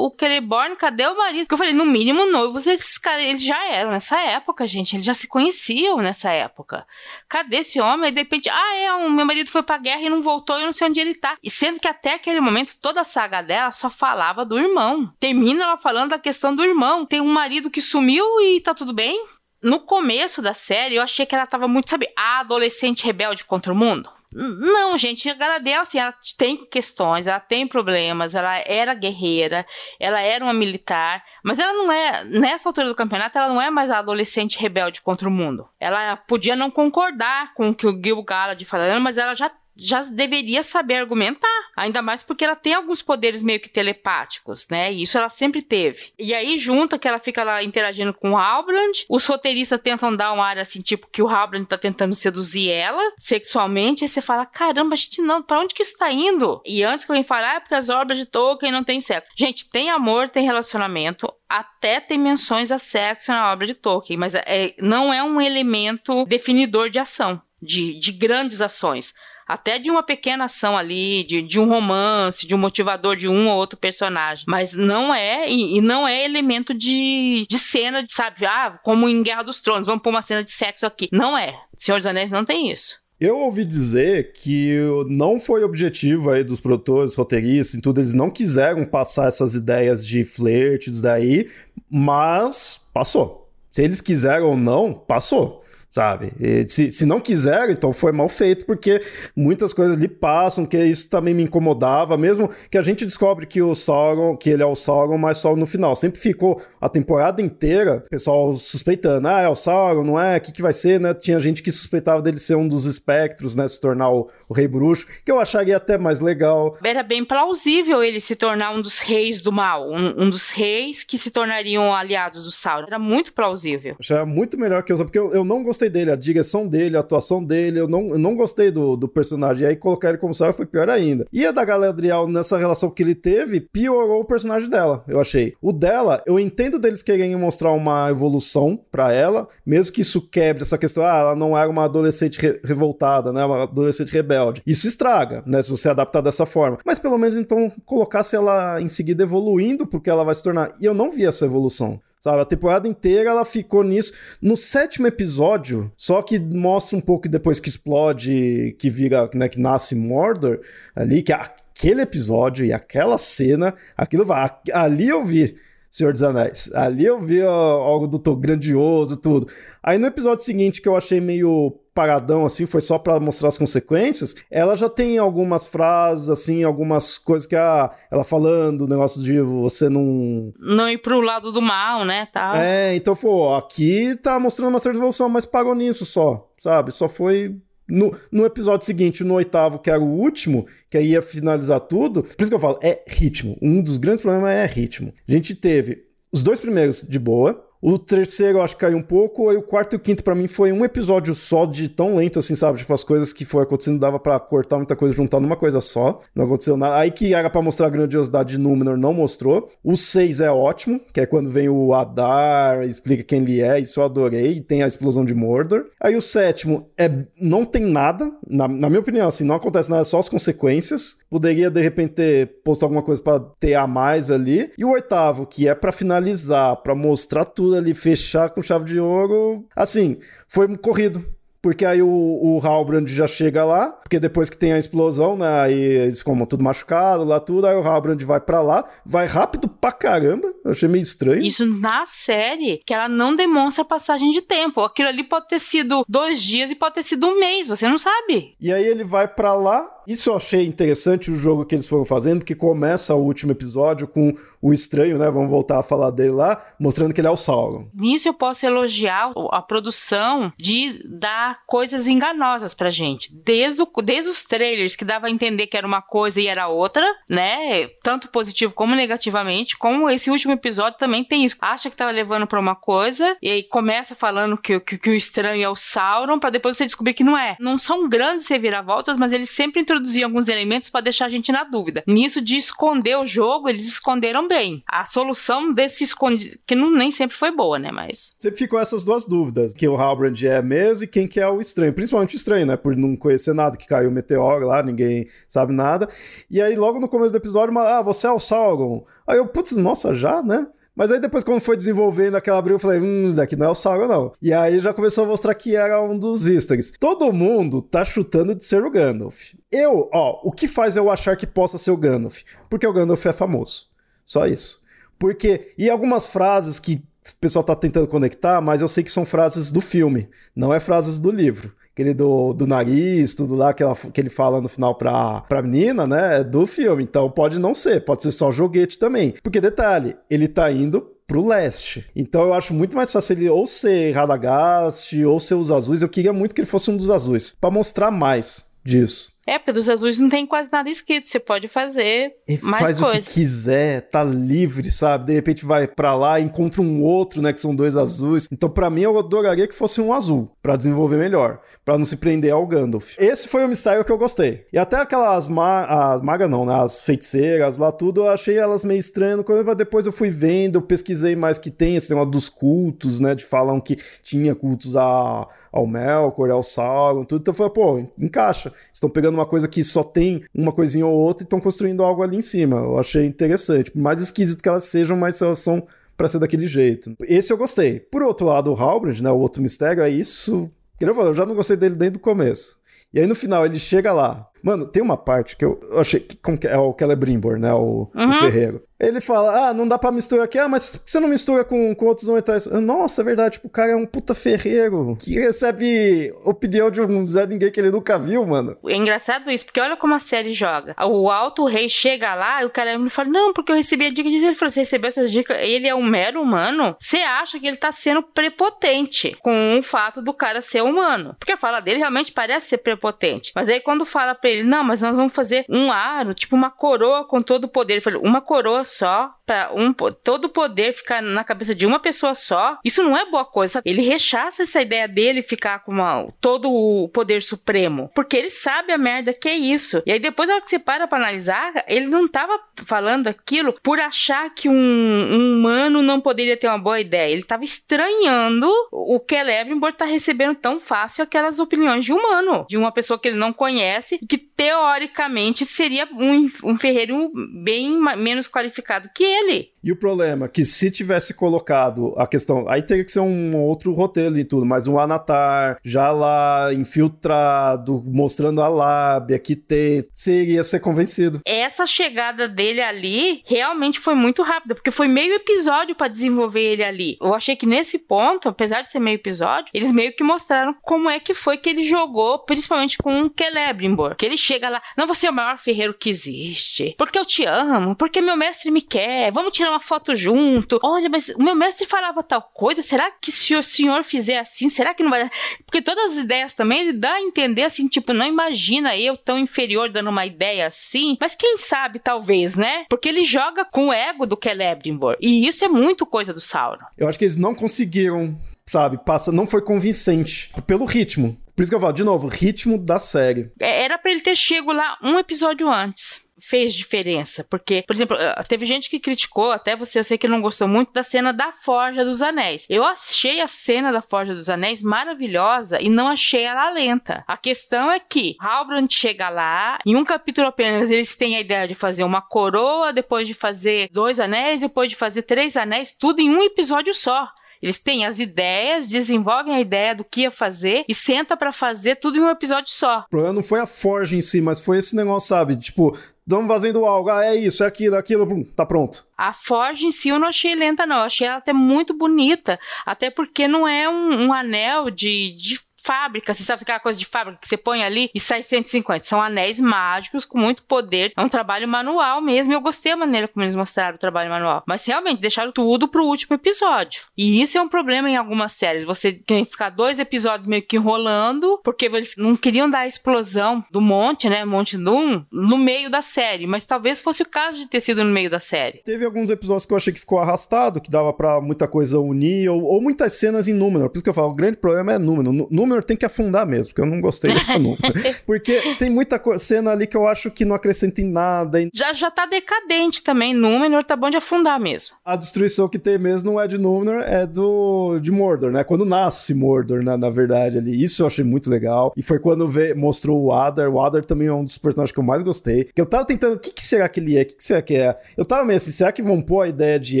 o Celeborn, cadê o marido? Porque eu falei, no mínimo, noivos, esses caras, eles já eram nessa época, gente. Eles já se conheciam nessa época. Cadê esse homem? Aí, de repente, ah, é, o meu marido foi pra guerra e não voltou, eu não sei onde ele tá. E sendo que até aquele momento, toda a saga dela só falava do irmão. Termina ela falando da questão do irmão. Tem um marido que sumiu e tá tudo bem? No começo da série, eu achei que ela tava muito, sabe, a adolescente rebelde contra o mundo. Não, gente, a Galadriel, assim, ela tem questões, ela tem problemas, ela era guerreira, ela era uma militar, mas ela não é, nessa altura do campeonato, ela não é mais a adolescente rebelde contra o mundo. Ela podia não concordar com o que o Gil Galad falando, mas ela já já deveria saber argumentar. Ainda mais porque ela tem alguns poderes meio que telepáticos, né? E isso ela sempre teve. E aí, junta que ela fica lá interagindo com o Halbrand, os roteiristas tentam dar uma área assim, tipo, que o Halbrand tá tentando seduzir ela sexualmente, aí você fala, caramba, gente, não, pra onde que isso tá indo? E antes que alguém fale, ah, é porque as obras de Tolkien não tem sexo. Gente, tem amor, tem relacionamento, até tem menções a sexo na obra de Tolkien, mas é, não é um elemento definidor de ação, de, de grandes ações até de uma pequena ação ali, de, de um romance, de um motivador de um ou outro personagem. Mas não é, e, e não é elemento de, de cena, de, sabe? Ah, como em Guerra dos Tronos, vamos pôr uma cena de sexo aqui. Não é. Senhor dos Anéis não tem isso. Eu ouvi dizer que não foi objetivo aí dos produtores, roteiristas e tudo, eles não quiseram passar essas ideias de flerte, daí, mas passou. Se eles quiseram ou não, passou sabe? E se, se não quiser, então foi mal feito, porque muitas coisas lhe passam, que isso também me incomodava, mesmo que a gente descobre que o Sauron, que ele é o Sauron, mas só no final. Sempre ficou a temporada inteira, o pessoal suspeitando, ah, é o Sauron, não é? O que, que vai ser, né? Tinha gente que suspeitava dele ser um dos espectros, né? Se tornar o, o Rei Bruxo, que eu acharia até mais legal. Era bem plausível ele se tornar um dos reis do mal, um, um dos reis que se tornariam aliados do Sauron. Era muito plausível. Achava muito melhor que os porque eu, eu não gostei gostei dele, a direção dele, a atuação dele, eu não, eu não gostei do, do personagem. E aí colocar ele como Sauron foi pior ainda. E a da Galadriel, nessa relação que ele teve, piorou o personagem dela, eu achei. O dela, eu entendo deles querem mostrar uma evolução para ela, mesmo que isso quebre essa questão, ah, ela não era uma adolescente re revoltada, né, uma adolescente rebelde. Isso estraga, né, se você adaptar dessa forma. Mas pelo menos então colocasse ela em seguida evoluindo, porque ela vai se tornar. E eu não vi essa evolução. Sabe, a temporada inteira ela ficou nisso. No sétimo episódio, só que mostra um pouco depois que explode, que vira, né, que nasce Mordor ali, que aquele episódio e aquela cena, aquilo vai. Ali eu vi Senhor dos Anéis. Ali eu vi algo do grandioso, tudo. Aí no episódio seguinte, que eu achei meio paradão, assim, foi só para mostrar as consequências, ela já tem algumas frases, assim, algumas coisas que a, ah, ela falando, o negócio de você não... Não ir pro lado do mal, né, tá? É, então, pô, aqui tá mostrando uma certa evolução, mas pagou nisso só, sabe? Só foi No, no episódio seguinte, no oitavo, que era o último, que aí ia finalizar tudo. Por isso que eu falo, é ritmo. Um dos grandes problemas é ritmo. A gente teve os dois primeiros de boa, o terceiro acho que caiu um pouco, aí o quarto e o quinto para mim foi um episódio só de tão lento assim, sabe? Tipo, as coisas que foi acontecendo dava para cortar muita coisa, juntar numa coisa só. Não aconteceu nada. Aí que era para mostrar a grandiosidade de Númenor, não mostrou. O seis é ótimo, que é quando vem o Adar, explica quem ele é, isso eu adorei, tem a explosão de Mordor. Aí o sétimo é não tem nada, na, na minha opinião, assim, não acontece nada, só as consequências. Poderia de repente ter posto alguma coisa para ter a mais ali. E o oitavo, que é para finalizar, para mostrar tudo ali, fechar com chave de ouro. Assim, foi corrido. Porque aí o, o Halbrand já chega lá, porque depois que tem a explosão, né? Aí eles ficam tudo machucado lá, tudo. Aí o Halbrand vai para lá, vai rápido pra caramba. Eu achei meio estranho. Isso na série, que ela não demonstra passagem de tempo. Aquilo ali pode ter sido dois dias e pode ter sido um mês, você não sabe. E aí ele vai para lá, isso eu achei interessante o jogo que eles foram fazendo, que começa o último episódio com o estranho, né? Vamos voltar a falar dele lá, mostrando que ele é o Sauron. Nisso eu posso elogiar a produção de dar coisas enganosas pra gente. Desde, o, desde os trailers que dava a entender que era uma coisa e era outra, né? Tanto positivo como negativamente, como esse último episódio também tem isso. Acha que tava levando pra uma coisa, e aí começa falando que, que, que o estranho é o Sauron, para depois você descobrir que não é. Não são grandes reviravoltas, mas eles sempre introduzir alguns elementos para deixar a gente na dúvida. Nisso de esconder o jogo, eles esconderam bem. A solução desse esconde que não, nem sempre foi boa, né? Mas. Sempre ficou essas duas dúvidas: quem o Halbrand é mesmo e quem que é o estranho. Principalmente o estranho, né? Por não conhecer nada, que caiu o meteoro lá, ninguém sabe nada. E aí, logo no começo do episódio, uma, ah, você é o Sauron. Aí eu, putz, nossa, já, né? Mas aí depois, quando foi desenvolvendo aquela abril, eu falei, hum, isso daqui não é o Sauron, não. E aí já começou a mostrar que era um dos easter. Todo mundo tá chutando de ser o Gandalf. Eu, ó, o que faz eu achar que possa ser o Gandalf? Porque o Gandalf é famoso. Só isso. Porque, e algumas frases que o pessoal tá tentando conectar, mas eu sei que são frases do filme, não é frases do livro aquele do, do nariz, tudo lá que, ela, que ele fala no final pra, pra menina, né? É do filme. Então pode não ser, pode ser só joguete também. Porque, detalhe, ele tá indo pro leste. Então eu acho muito mais fácil ele ou ser Radagast ou ser os azuis. Eu queria muito que ele fosse um dos azuis, para mostrar mais disso. É, porque dos azuis não tem quase nada escrito. Você pode fazer e mais faz coisa. o que quiser, tá livre, sabe? De repente vai para lá, encontra um outro, né, que são dois azuis. Então, para mim, eu adoraria que fosse um azul, para desenvolver melhor, para não se prender ao Gandalf. Esse foi o mistério que eu gostei. E até aquelas ma as magas não, né, as feiticeiras lá tudo, eu achei elas meio estranhas, mas depois eu fui vendo, eu pesquisei mais que tem esse negócio dos cultos, né, de falam que tinha cultos a ao Melkor, ao Sauron, tudo. Então falei, pô, encaixa. Estão pegando uma coisa que só tem uma coisinha ou outra e estão construindo algo ali em cima. Eu achei interessante. Por mais esquisito que elas sejam, mas elas são para ser daquele jeito. Esse eu gostei. Por outro lado, o Halbrand, né, o outro mistério, é isso. Eu já não gostei dele desde o começo. E aí no final ele chega lá. Mano, tem uma parte que eu, achei que é o Celebrimbor, né, o, uhum. o ferreiro. Ele fala, ah, não dá pra misturar aqui. Ah, mas você não mistura com, com outros metais. Nossa, é verdade. Tipo, o cara é um puta ferreiro que recebe opinião de um Zé Ninguém que ele nunca viu, mano. É engraçado isso, porque olha como a série joga. O Alto Rei chega lá e o cara me fala, não, porque eu recebi a dica de Ele falou, você recebeu essas dicas, ele é um mero humano. Você acha que ele tá sendo prepotente com o fato do cara ser humano. Porque a fala dele realmente parece ser prepotente. Mas aí quando fala pra ele, não, mas nós vamos fazer um aro, tipo uma coroa com todo o poder. Ele falou, uma coroa só, para um, todo o poder ficar na cabeça de uma pessoa só, isso não é boa coisa. Ele rechaça essa ideia dele ficar com uma, todo o poder supremo, porque ele sabe a merda que é isso. E aí depois, na hora que você para pra analisar, ele não tava falando aquilo por achar que um, um humano não poderia ter uma boa ideia. Ele tava estranhando o Celebrimbor tá recebendo tão fácil aquelas opiniões de humano, de uma pessoa que ele não conhece, que teoricamente seria um, um ferreiro bem menos qualificado que ele. E o problema é que se tivesse colocado a questão, aí teria que ser um outro roteiro e tudo, mas um Anatar já lá infiltrado, mostrando a lábia que tem, seria ser convencido. Essa chegada dele ali realmente foi muito rápida, porque foi meio episódio para desenvolver ele ali. Eu achei que nesse ponto, apesar de ser meio episódio, eles meio que mostraram como é que foi que ele jogou, principalmente com o Celebrimbor. Que ele chega lá, não, você é o maior ferreiro que existe, porque eu te amo, porque meu mestre me quer, vamos tirar uma foto junto. Olha, mas o meu mestre falava tal coisa, será que se o senhor fizer assim, será que não vai? Porque todas as ideias também ele dá a entender assim, tipo, não imagina eu tão inferior dando uma ideia assim, mas quem sabe, talvez, né? Porque ele joga com o ego do Celebrimbor, e isso é muito coisa do Sauron. Eu acho que eles não conseguiram, sabe, passa, não foi convincente pelo ritmo. Por isso que eu falo, de novo, ritmo da série. É, era para ele ter chego lá um episódio antes fez diferença. Porque, por exemplo, eh, teve gente que criticou, até você, eu sei que não gostou muito da cena da Forja dos Anéis. Eu achei a cena da Forja dos Anéis maravilhosa e não achei ela lenta. A questão é que Halbrand chega lá, em um capítulo apenas eles têm a ideia de fazer uma coroa, depois de fazer dois anéis, depois de fazer três anéis, tudo em um episódio só. Eles têm as ideias, desenvolvem a ideia do que ia fazer e senta para fazer tudo em um episódio só. O problema não foi a Forja em si, mas foi esse negócio, sabe? Tipo, estamos fazendo algo, ah, é isso, é aquilo, é aquilo, pum, tá pronto. A Forge em si eu não achei lenta, não. Eu achei ela até muito bonita. Até porque não é um, um anel de, de fábrica, você sabe aquela coisa de fábrica que você põe ali e sai 150. São anéis mágicos com muito poder. É um trabalho manual mesmo. Eu gostei da maneira como eles mostraram o trabalho manual. Mas realmente deixaram tudo pro último episódio. E isso é um problema em algumas séries. Você tem que ficar dois episódios meio que enrolando, porque eles não queriam dar a explosão do monte, né? Monte Doom, no meio da série. Mas talvez fosse o caso de ter sido no meio da série. Teve alguns episódios que eu achei que ficou arrastado, que dava para muita coisa unir, ou, ou, muitas cenas em número. Por isso que eu falo, o grande problema é número. Número tem que afundar mesmo, porque eu não gostei dessa [laughs] número. porque tem muita cena ali que eu acho que não acrescenta em nada. Já, já tá decadente também, Númenor tá bom de afundar mesmo. A destruição que tem mesmo não é de Númenor, é do de Mordor, né? Quando nasce Mordor, na, na verdade, ali. Isso eu achei muito legal. E foi quando veio, mostrou o Adar. O Adar também é um dos personagens que eu mais gostei. Que eu tava tentando, o que, que será que ele é? O que, que será que é? Eu tava meio assim, será que vão pôr a ideia de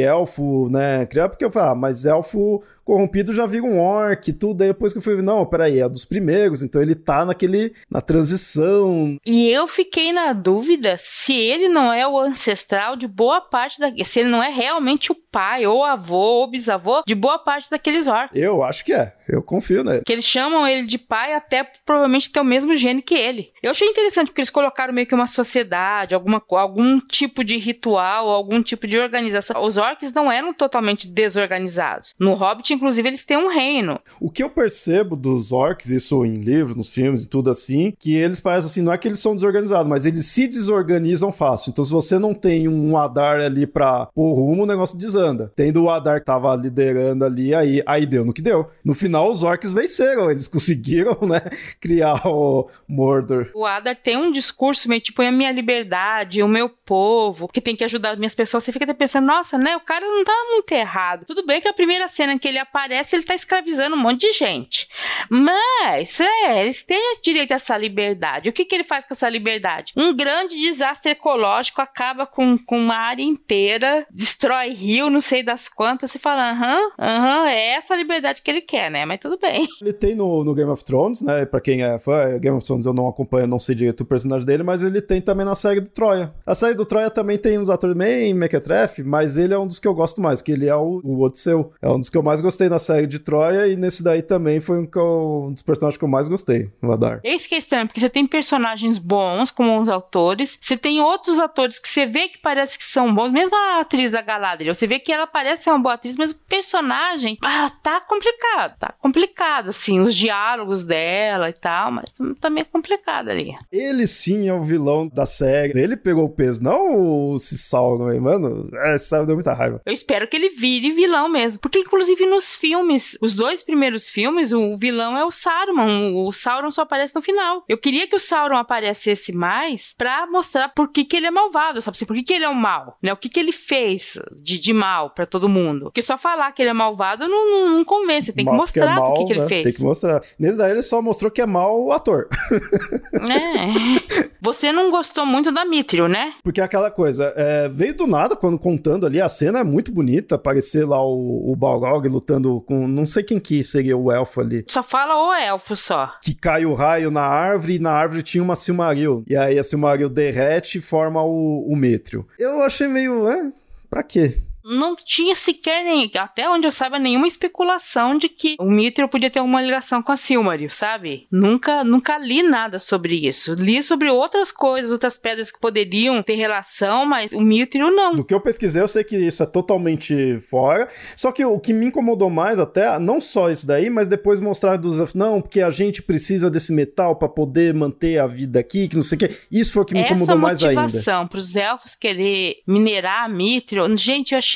elfo, né? Criar? Porque eu falei, ah, mas elfo corrompido já vira um orc, tudo. Aí depois que eu fui, não, peraí, é dos primeiros, então ele tá naquele, na transição. E eu fiquei na dúvida se ele não é o ancestral de boa parte da. Se ele não é realmente o pai, ou avô, ou bisavô de boa parte daqueles orcs. Eu acho que é. Eu confio nele. Que eles chamam ele de pai até provavelmente ter o mesmo gene que ele. Eu achei interessante porque eles colocaram meio que uma sociedade, alguma, algum tipo de ritual, algum tipo de organização. Os orcs não eram totalmente desorganizados. No Hobbit, inclusive, eles têm um reino. O que eu percebo dos orcs, isso em livros, nos filmes e tudo assim, que eles parecem assim, não é que eles são desorganizados, mas eles se desorganizam fácil. Então, se você não tem um Adar ali pra pôr rumo, o negócio desanda. Tendo o Adar que tava liderando ali, aí, aí deu no que deu. No final, os orcs venceram, eles [laughs] conseguiram, né, criar o Mordor. O Adar tem um discurso meio tipo, é a minha liberdade, o meu povo, que tem que ajudar as minhas pessoas. Você fica até pensando, nossa, né, o cara não tá muito errado. Tudo bem que a primeira cena que ele aparece, ele tá escravizando um monte de gente. Mas, é, eles têm direito a essa liberdade. O que, que ele faz com essa liberdade? Um grande desastre ecológico acaba com, com uma área inteira, destrói rio, não sei das quantas. Você fala, aham, aham, é essa a liberdade que ele quer, né? Mas tudo bem. Ele tem no, no Game of Thrones, né? Pra quem é fã, Game of Thrones eu não acompanho, não sei direito o personagem dele, mas ele tem também na série do Troia. A série do Troia também tem uns atores meio mequetrefe, mas ele é um dos que eu gosto mais, que ele é o, o Odisseu. É um dos que eu mais gostei na série de Troia e nesse daí também foi um, eu, um dos personagens que eu mais gostei, o Adar. Esse que é estranho, porque você tem personagens bons, como os autores, você tem outros atores que você vê que parece que são bons, mesmo a atriz da Galadriel, você vê que ela parece ser uma boa atriz, mas o personagem, ah, tá complicado, tá complicado, assim, os diálogos dela e tal, mas tá meio complicado ali. Ele sim é o vilão da série, ele pegou o peso, não o Sauron, mano, essa deu muita raiva. Eu espero que ele vire vilão mesmo, porque inclusive nos filmes, os dois primeiros filmes, o vilão é o Saruman. O Sauron só aparece no final. Eu queria que o Sauron aparecesse mais pra mostrar por que, que ele é malvado, sabe? Por que, que ele é o mal, né? O que, que ele fez de, de mal para todo mundo. Porque só falar que ele é malvado não, não, não convence. Tem que mal, mostrar é mal, o que, que ele né? fez. Tem que mostrar. Nesse daí ele só mostrou que é mal o ator. [laughs] É. Você não gostou muito da Mithril, né? Porque é aquela coisa, é, veio do nada quando contando ali, a cena é muito bonita, aparecer lá o, o Balrog lutando com não sei quem que seria o elfo ali. Só fala o elfo só. Que cai o raio na árvore e na árvore tinha uma Silmaril. E aí a Silmaril derrete e forma o, o Mithril. Eu achei meio, é, pra quê? Não tinha sequer nem, até onde eu saiba, nenhuma especulação de que o Mithril podia ter uma ligação com a Silmaril, sabe? Nunca, nunca li nada sobre isso. Li sobre outras coisas, outras pedras que poderiam ter relação, mas o Mithril não. Do que eu pesquisei, eu sei que isso é totalmente fora. Só que o que me incomodou mais até, não só isso daí, mas depois mostrar dos não, porque a gente precisa desse metal para poder manter a vida aqui, que não sei o que. Isso foi o que me incomodou mais ainda. Essa motivação para os elfos querer minerar Mithril, gente, eu achei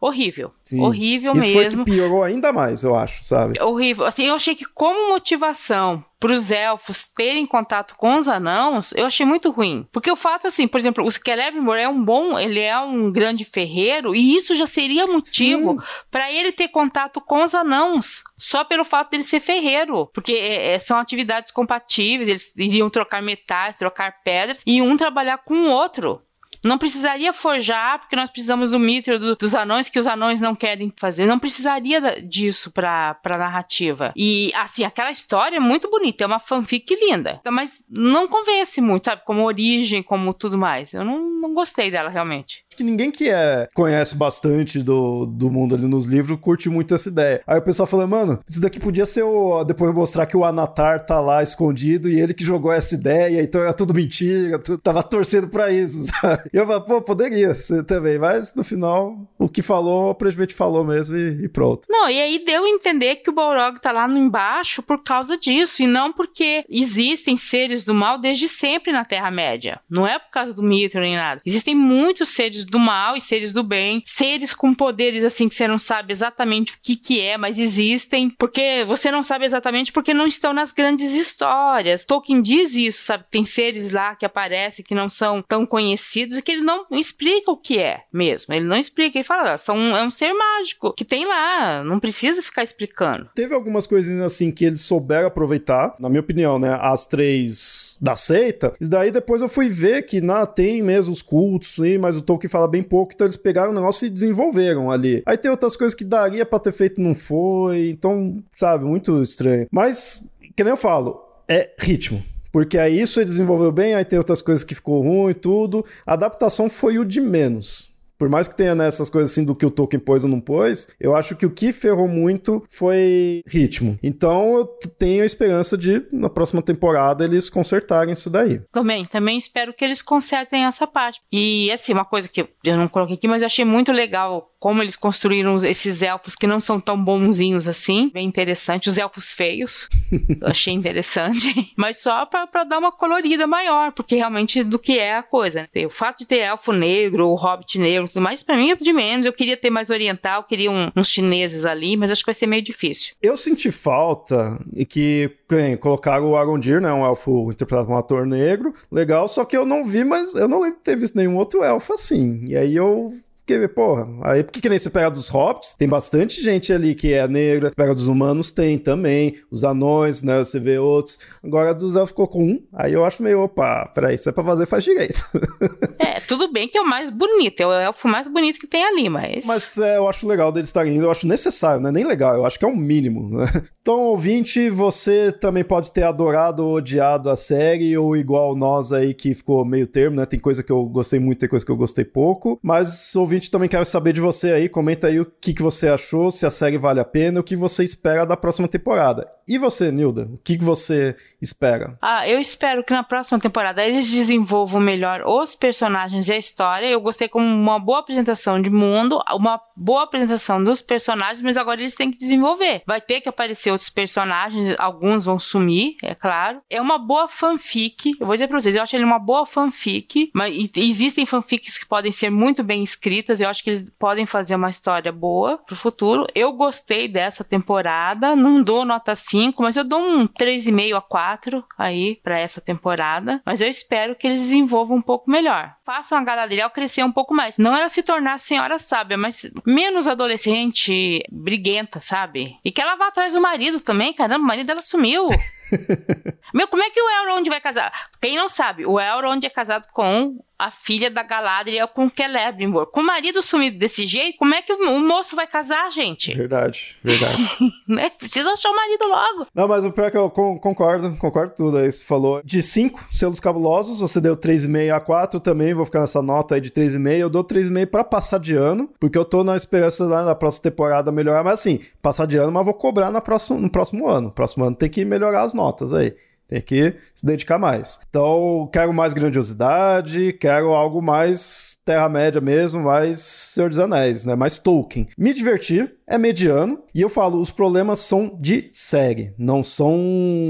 horrível. Sim. Horrível Isso mesmo. Isso foi que piorou ainda mais, eu acho, sabe? Horrível. Assim, eu achei que como motivação para os elfos terem contato com os anãos, eu achei muito ruim. Porque o fato, assim, por exemplo, o Celebrimbor é um bom, ele é um grande ferreiro, e isso já seria motivo para ele ter contato com os anãos, só pelo fato dele ser ferreiro. Porque é, é, são atividades compatíveis, eles iriam trocar metais, trocar pedras, e um trabalhar com o outro. Não precisaria forjar, porque nós precisamos do mito do, dos anões que os anões não querem fazer. Não precisaria disso pra, pra narrativa. E, assim, aquela história é muito bonita, é uma fanfic linda. Mas não convence muito, sabe? Como origem, como tudo mais. Eu não, não gostei dela, realmente que ninguém que é, conhece bastante do, do mundo ali nos livros curte muito essa ideia. Aí o pessoal fala, mano, isso daqui podia ser o. Depois mostrar que o Anatar tá lá escondido e ele que jogou essa ideia, então é tudo mentira, tu, tava torcendo pra isso, [laughs] sabe? Eu falo, pô, poderia ser também, mas no final, o que falou, o presidente falou mesmo e, e, pronto. Não, e aí deu a entender que o Balrog tá lá no embaixo por causa disso, e não porque existem seres do mal desde sempre na Terra-média. Não é por causa do mito nem nada. Existem muitos seres do mal e seres do bem, seres com poderes assim que você não sabe exatamente o que que é, mas existem, porque você não sabe exatamente porque não estão nas grandes histórias. Tolkien diz isso, sabe? Tem seres lá que aparecem que não são tão conhecidos e que ele não explica o que é mesmo. Ele não explica, ele fala, são, é um ser mágico que tem lá, não precisa ficar explicando. Teve algumas coisinhas assim que eles souberam aproveitar, na minha opinião, né? As três da seita. Isso daí depois eu fui ver que na, tem mesmo os cultos, sim, mas o Tolkien fala bem pouco, então eles pegaram o negócio e desenvolveram ali. Aí tem outras coisas que daria para ter feito não foi, então, sabe, muito estranho. Mas, que nem eu falo, é ritmo. Porque aí isso desenvolveu bem, aí tem outras coisas que ficou ruim e tudo. A adaptação foi o de menos. Por mais que tenha nessas coisas assim do que o Tolkien pôs ou não pôs, eu acho que o que ferrou muito foi ritmo. Então eu tenho a esperança de, na próxima temporada, eles consertarem isso daí. Também, também espero que eles consertem essa parte. E assim, uma coisa que eu não coloquei aqui, mas eu achei muito legal como eles construíram esses elfos que não são tão bonzinhos assim. Bem interessante. Os elfos feios. [laughs] eu achei interessante. Mas só pra dar uma colorida maior, porque realmente do que é a coisa. Né? O fato de ter elfo negro, o hobbit negro, tudo mais, pra mim é de menos. Eu queria ter mais oriental, queria um, uns chineses ali, mas acho que vai ser meio difícil. Eu senti falta e que bem, colocaram o Arondir, né, um elfo interpretado por um ator negro, legal, só que eu não vi, mas eu não lembro de ter visto nenhum outro elfo assim. E aí eu porque, porra, aí porque que nem você pega dos hobbits, tem bastante gente ali que é negra, pega dos humanos, tem também, os anões, né, você vê outros. Agora dos elfos ficou com um, aí eu acho meio, opa, peraí, isso é pra fazer, faz direito. [laughs] é, tudo bem que é o mais bonito, é o elfo mais bonito que tem ali, mas... Mas é, eu acho legal deles estarem indo, eu acho necessário, não é nem legal, eu acho que é um mínimo, né? Então, ouvinte, você também pode ter adorado ou odiado a série, ou igual nós aí que ficou meio termo, né? Tem coisa que eu gostei muito, tem coisa que eu gostei pouco, mas ouvinte ouvinte, também quero saber de você aí. Comenta aí o que, que você achou, se a série vale a pena, o que você espera da próxima temporada. E você, Nilda? O que, que você espera? Ah, eu espero que na próxima temporada eles desenvolvam melhor os personagens e a história. Eu gostei como uma boa apresentação de mundo, uma boa apresentação dos personagens, mas agora eles têm que desenvolver. Vai ter que aparecer outros personagens, alguns vão sumir, é claro. É uma boa fanfic. Eu vou dizer pra vocês, eu acho ele uma boa fanfic, mas existem fanfics que podem ser muito bem escritas. Eu acho que eles podem fazer uma história boa pro futuro. Eu gostei dessa temporada, não dou nota 5 5, mas eu dou um 3,5 a 4 aí para essa temporada. Mas eu espero que eles desenvolvam um pouco melhor. Façam a Galadriel crescer um pouco mais. Não ela se tornar senhora sábia, mas menos adolescente, briguenta, sabe? E que ela vá atrás do marido também, caramba, o marido dela sumiu. [laughs] [laughs] Meu, como é que o Elrond vai casar? Quem não sabe, o Elrond é casado com a filha da Galadriel com Celebrimbor. Com o marido sumido desse jeito, como é que o, moço vai casar, gente? Verdade, verdade. [laughs] né? Precisa achar o marido logo. Não, mas o pior é que eu concordo, concordo tudo aí. Você falou de 5 selos cabulosos, você deu 3,5 a 4 também, vou ficar nessa nota aí de 3,5. Eu dou 3,5 pra passar de ano, porque eu tô na esperança na próxima temporada melhorar, mas assim, passar de ano, mas vou cobrar na próxima, no próximo ano. Próximo ano tem que melhorar as notas aí. Tem que se dedicar mais. Então, quero mais grandiosidade, quero algo mais Terra-média mesmo, mais Senhor dos Anéis, né? Mais Tolkien. Me divertir, é mediano, e eu falo, os problemas são de série, não são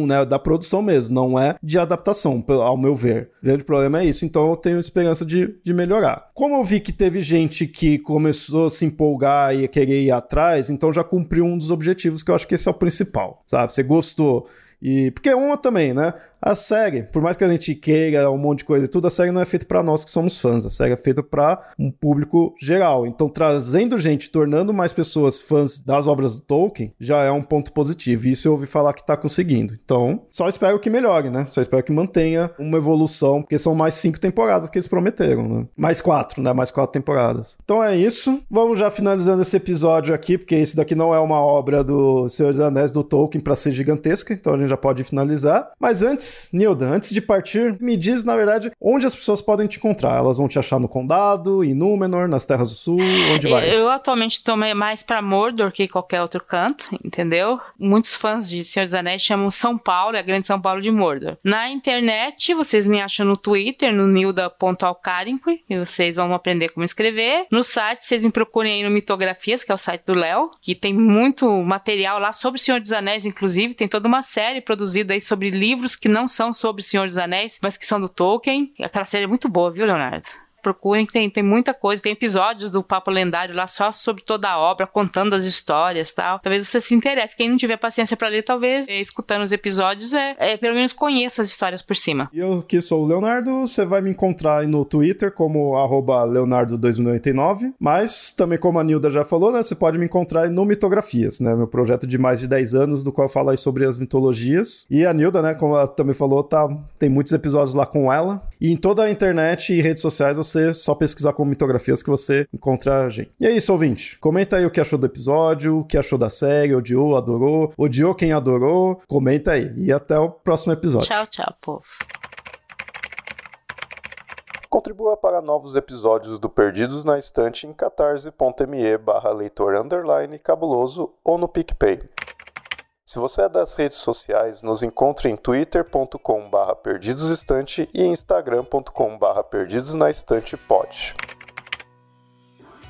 né, da produção mesmo, não é de adaptação, ao meu ver. O grande problema é isso, então eu tenho esperança de, de melhorar. Como eu vi que teve gente que começou a se empolgar e querer ir atrás, então já cumpriu um dos objetivos, que eu acho que esse é o principal, sabe? Você gostou e porque é uma também, né? A série, por mais que a gente queira um monte de coisa e tudo, a série não é feita para nós que somos fãs. A série é feita para um público geral. Então, trazendo gente, tornando mais pessoas fãs das obras do Tolkien, já é um ponto positivo. E isso eu ouvi falar que tá conseguindo. Então, só espero que melhore, né? Só espero que mantenha uma evolução, porque são mais cinco temporadas que eles prometeram, né? Mais quatro, né? Mais quatro temporadas. Então é isso. Vamos já finalizando esse episódio aqui, porque esse daqui não é uma obra do Senhor dos Anéis do Tolkien para ser gigantesca, então a gente já pode finalizar. Mas antes, Nilda, antes de partir, me diz, na verdade, onde as pessoas podem te encontrar. Elas vão te achar no Condado, em Númenor, nas Terras do Sul, onde mais? Eu atualmente tô mais pra Mordor que qualquer outro canto, entendeu? Muitos fãs de Senhor dos Anéis chamam São Paulo, é a grande São Paulo de Mordor. Na internet, vocês me acham no Twitter, no nilda.alcarinque, e vocês vão aprender como escrever. No site, vocês me procurem aí no Mitografias, que é o site do Léo, que tem muito material lá sobre o Senhor dos Anéis, inclusive, tem toda uma série produzida aí sobre livros que não são sobre o Senhor dos Anéis, mas que são do Tolkien. Aquela série é muito boa, viu, Leonardo? Procurem, tem, tem muita coisa. Tem episódios do Papo Lendário lá só sobre toda a obra, contando as histórias tal. Talvez você se interesse. Quem não tiver paciência para ler, talvez, é, escutando os episódios, é, é, pelo menos conheça as histórias por cima. E eu que sou o Leonardo, você vai me encontrar no Twitter como Leonardo2099, mas também como a Nilda já falou, né, você pode me encontrar no Mitografias, né, meu projeto de mais de 10 anos, do qual eu falo sobre as mitologias. E a Nilda, né, como ela também falou, tá, tem muitos episódios lá com ela. E em toda a internet e redes sociais você só pesquisar com mitografias que você encontra a gente. E é isso, ouvinte. Comenta aí o que achou do episódio, o que achou da série, odiou, adorou, odiou quem adorou. Comenta aí. E até o próximo episódio. Tchau, tchau, povo. Contribua para novos episódios do Perdidos na Estante em catarse.me barra leitor underline cabuloso ou no PicPay. Se você é das redes sociais, nos encontre em twitter.com.br perdidosestante e instagram.com.br perdidosnaestantepod.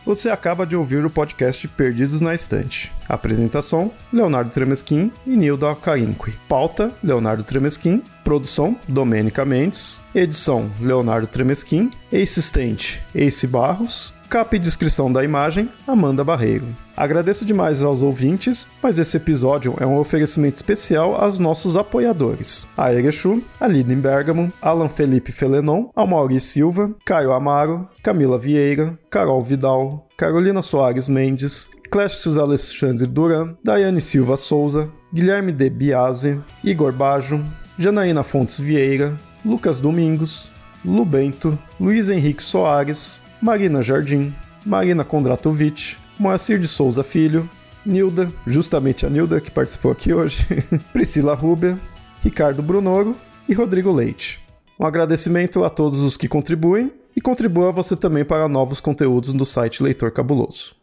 Você acaba de ouvir o podcast Perdidos na Estante. Apresentação: Leonardo Tremesquim e Nilda Alcarinque. Pauta: Leonardo Tremesquim. Produção: Domênica Mendes. Edição: Leonardo Tremesquim. Assistente: Ace Barros. Capa e descrição da imagem: Amanda Barreiro. Agradeço demais aos ouvintes, mas esse episódio é um oferecimento especial aos nossos apoiadores: a Erechu, a Liden Bergamo, Alan Felipe Felenon, Amaury Silva, Caio Amaro, Camila Vieira, Carol Vidal, Carolina Soares Mendes, Clécio Alexandre Duran, Daiane Silva Souza, Guilherme de Biase, Igor Bajo, Janaína Fontes Vieira, Lucas Domingos, Lubento, Luiz Henrique Soares, Marina Jardim, Marina Kondratovic, Moacir de Souza Filho, Nilda, justamente a Nilda que participou aqui hoje, [laughs] Priscila Rubia, Ricardo Brunoro e Rodrigo Leite. Um agradecimento a todos os que contribuem e contribua você também para novos conteúdos no site Leitor Cabuloso.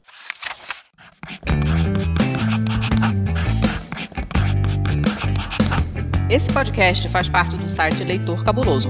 Esse podcast faz parte do site Leitor Cabuloso.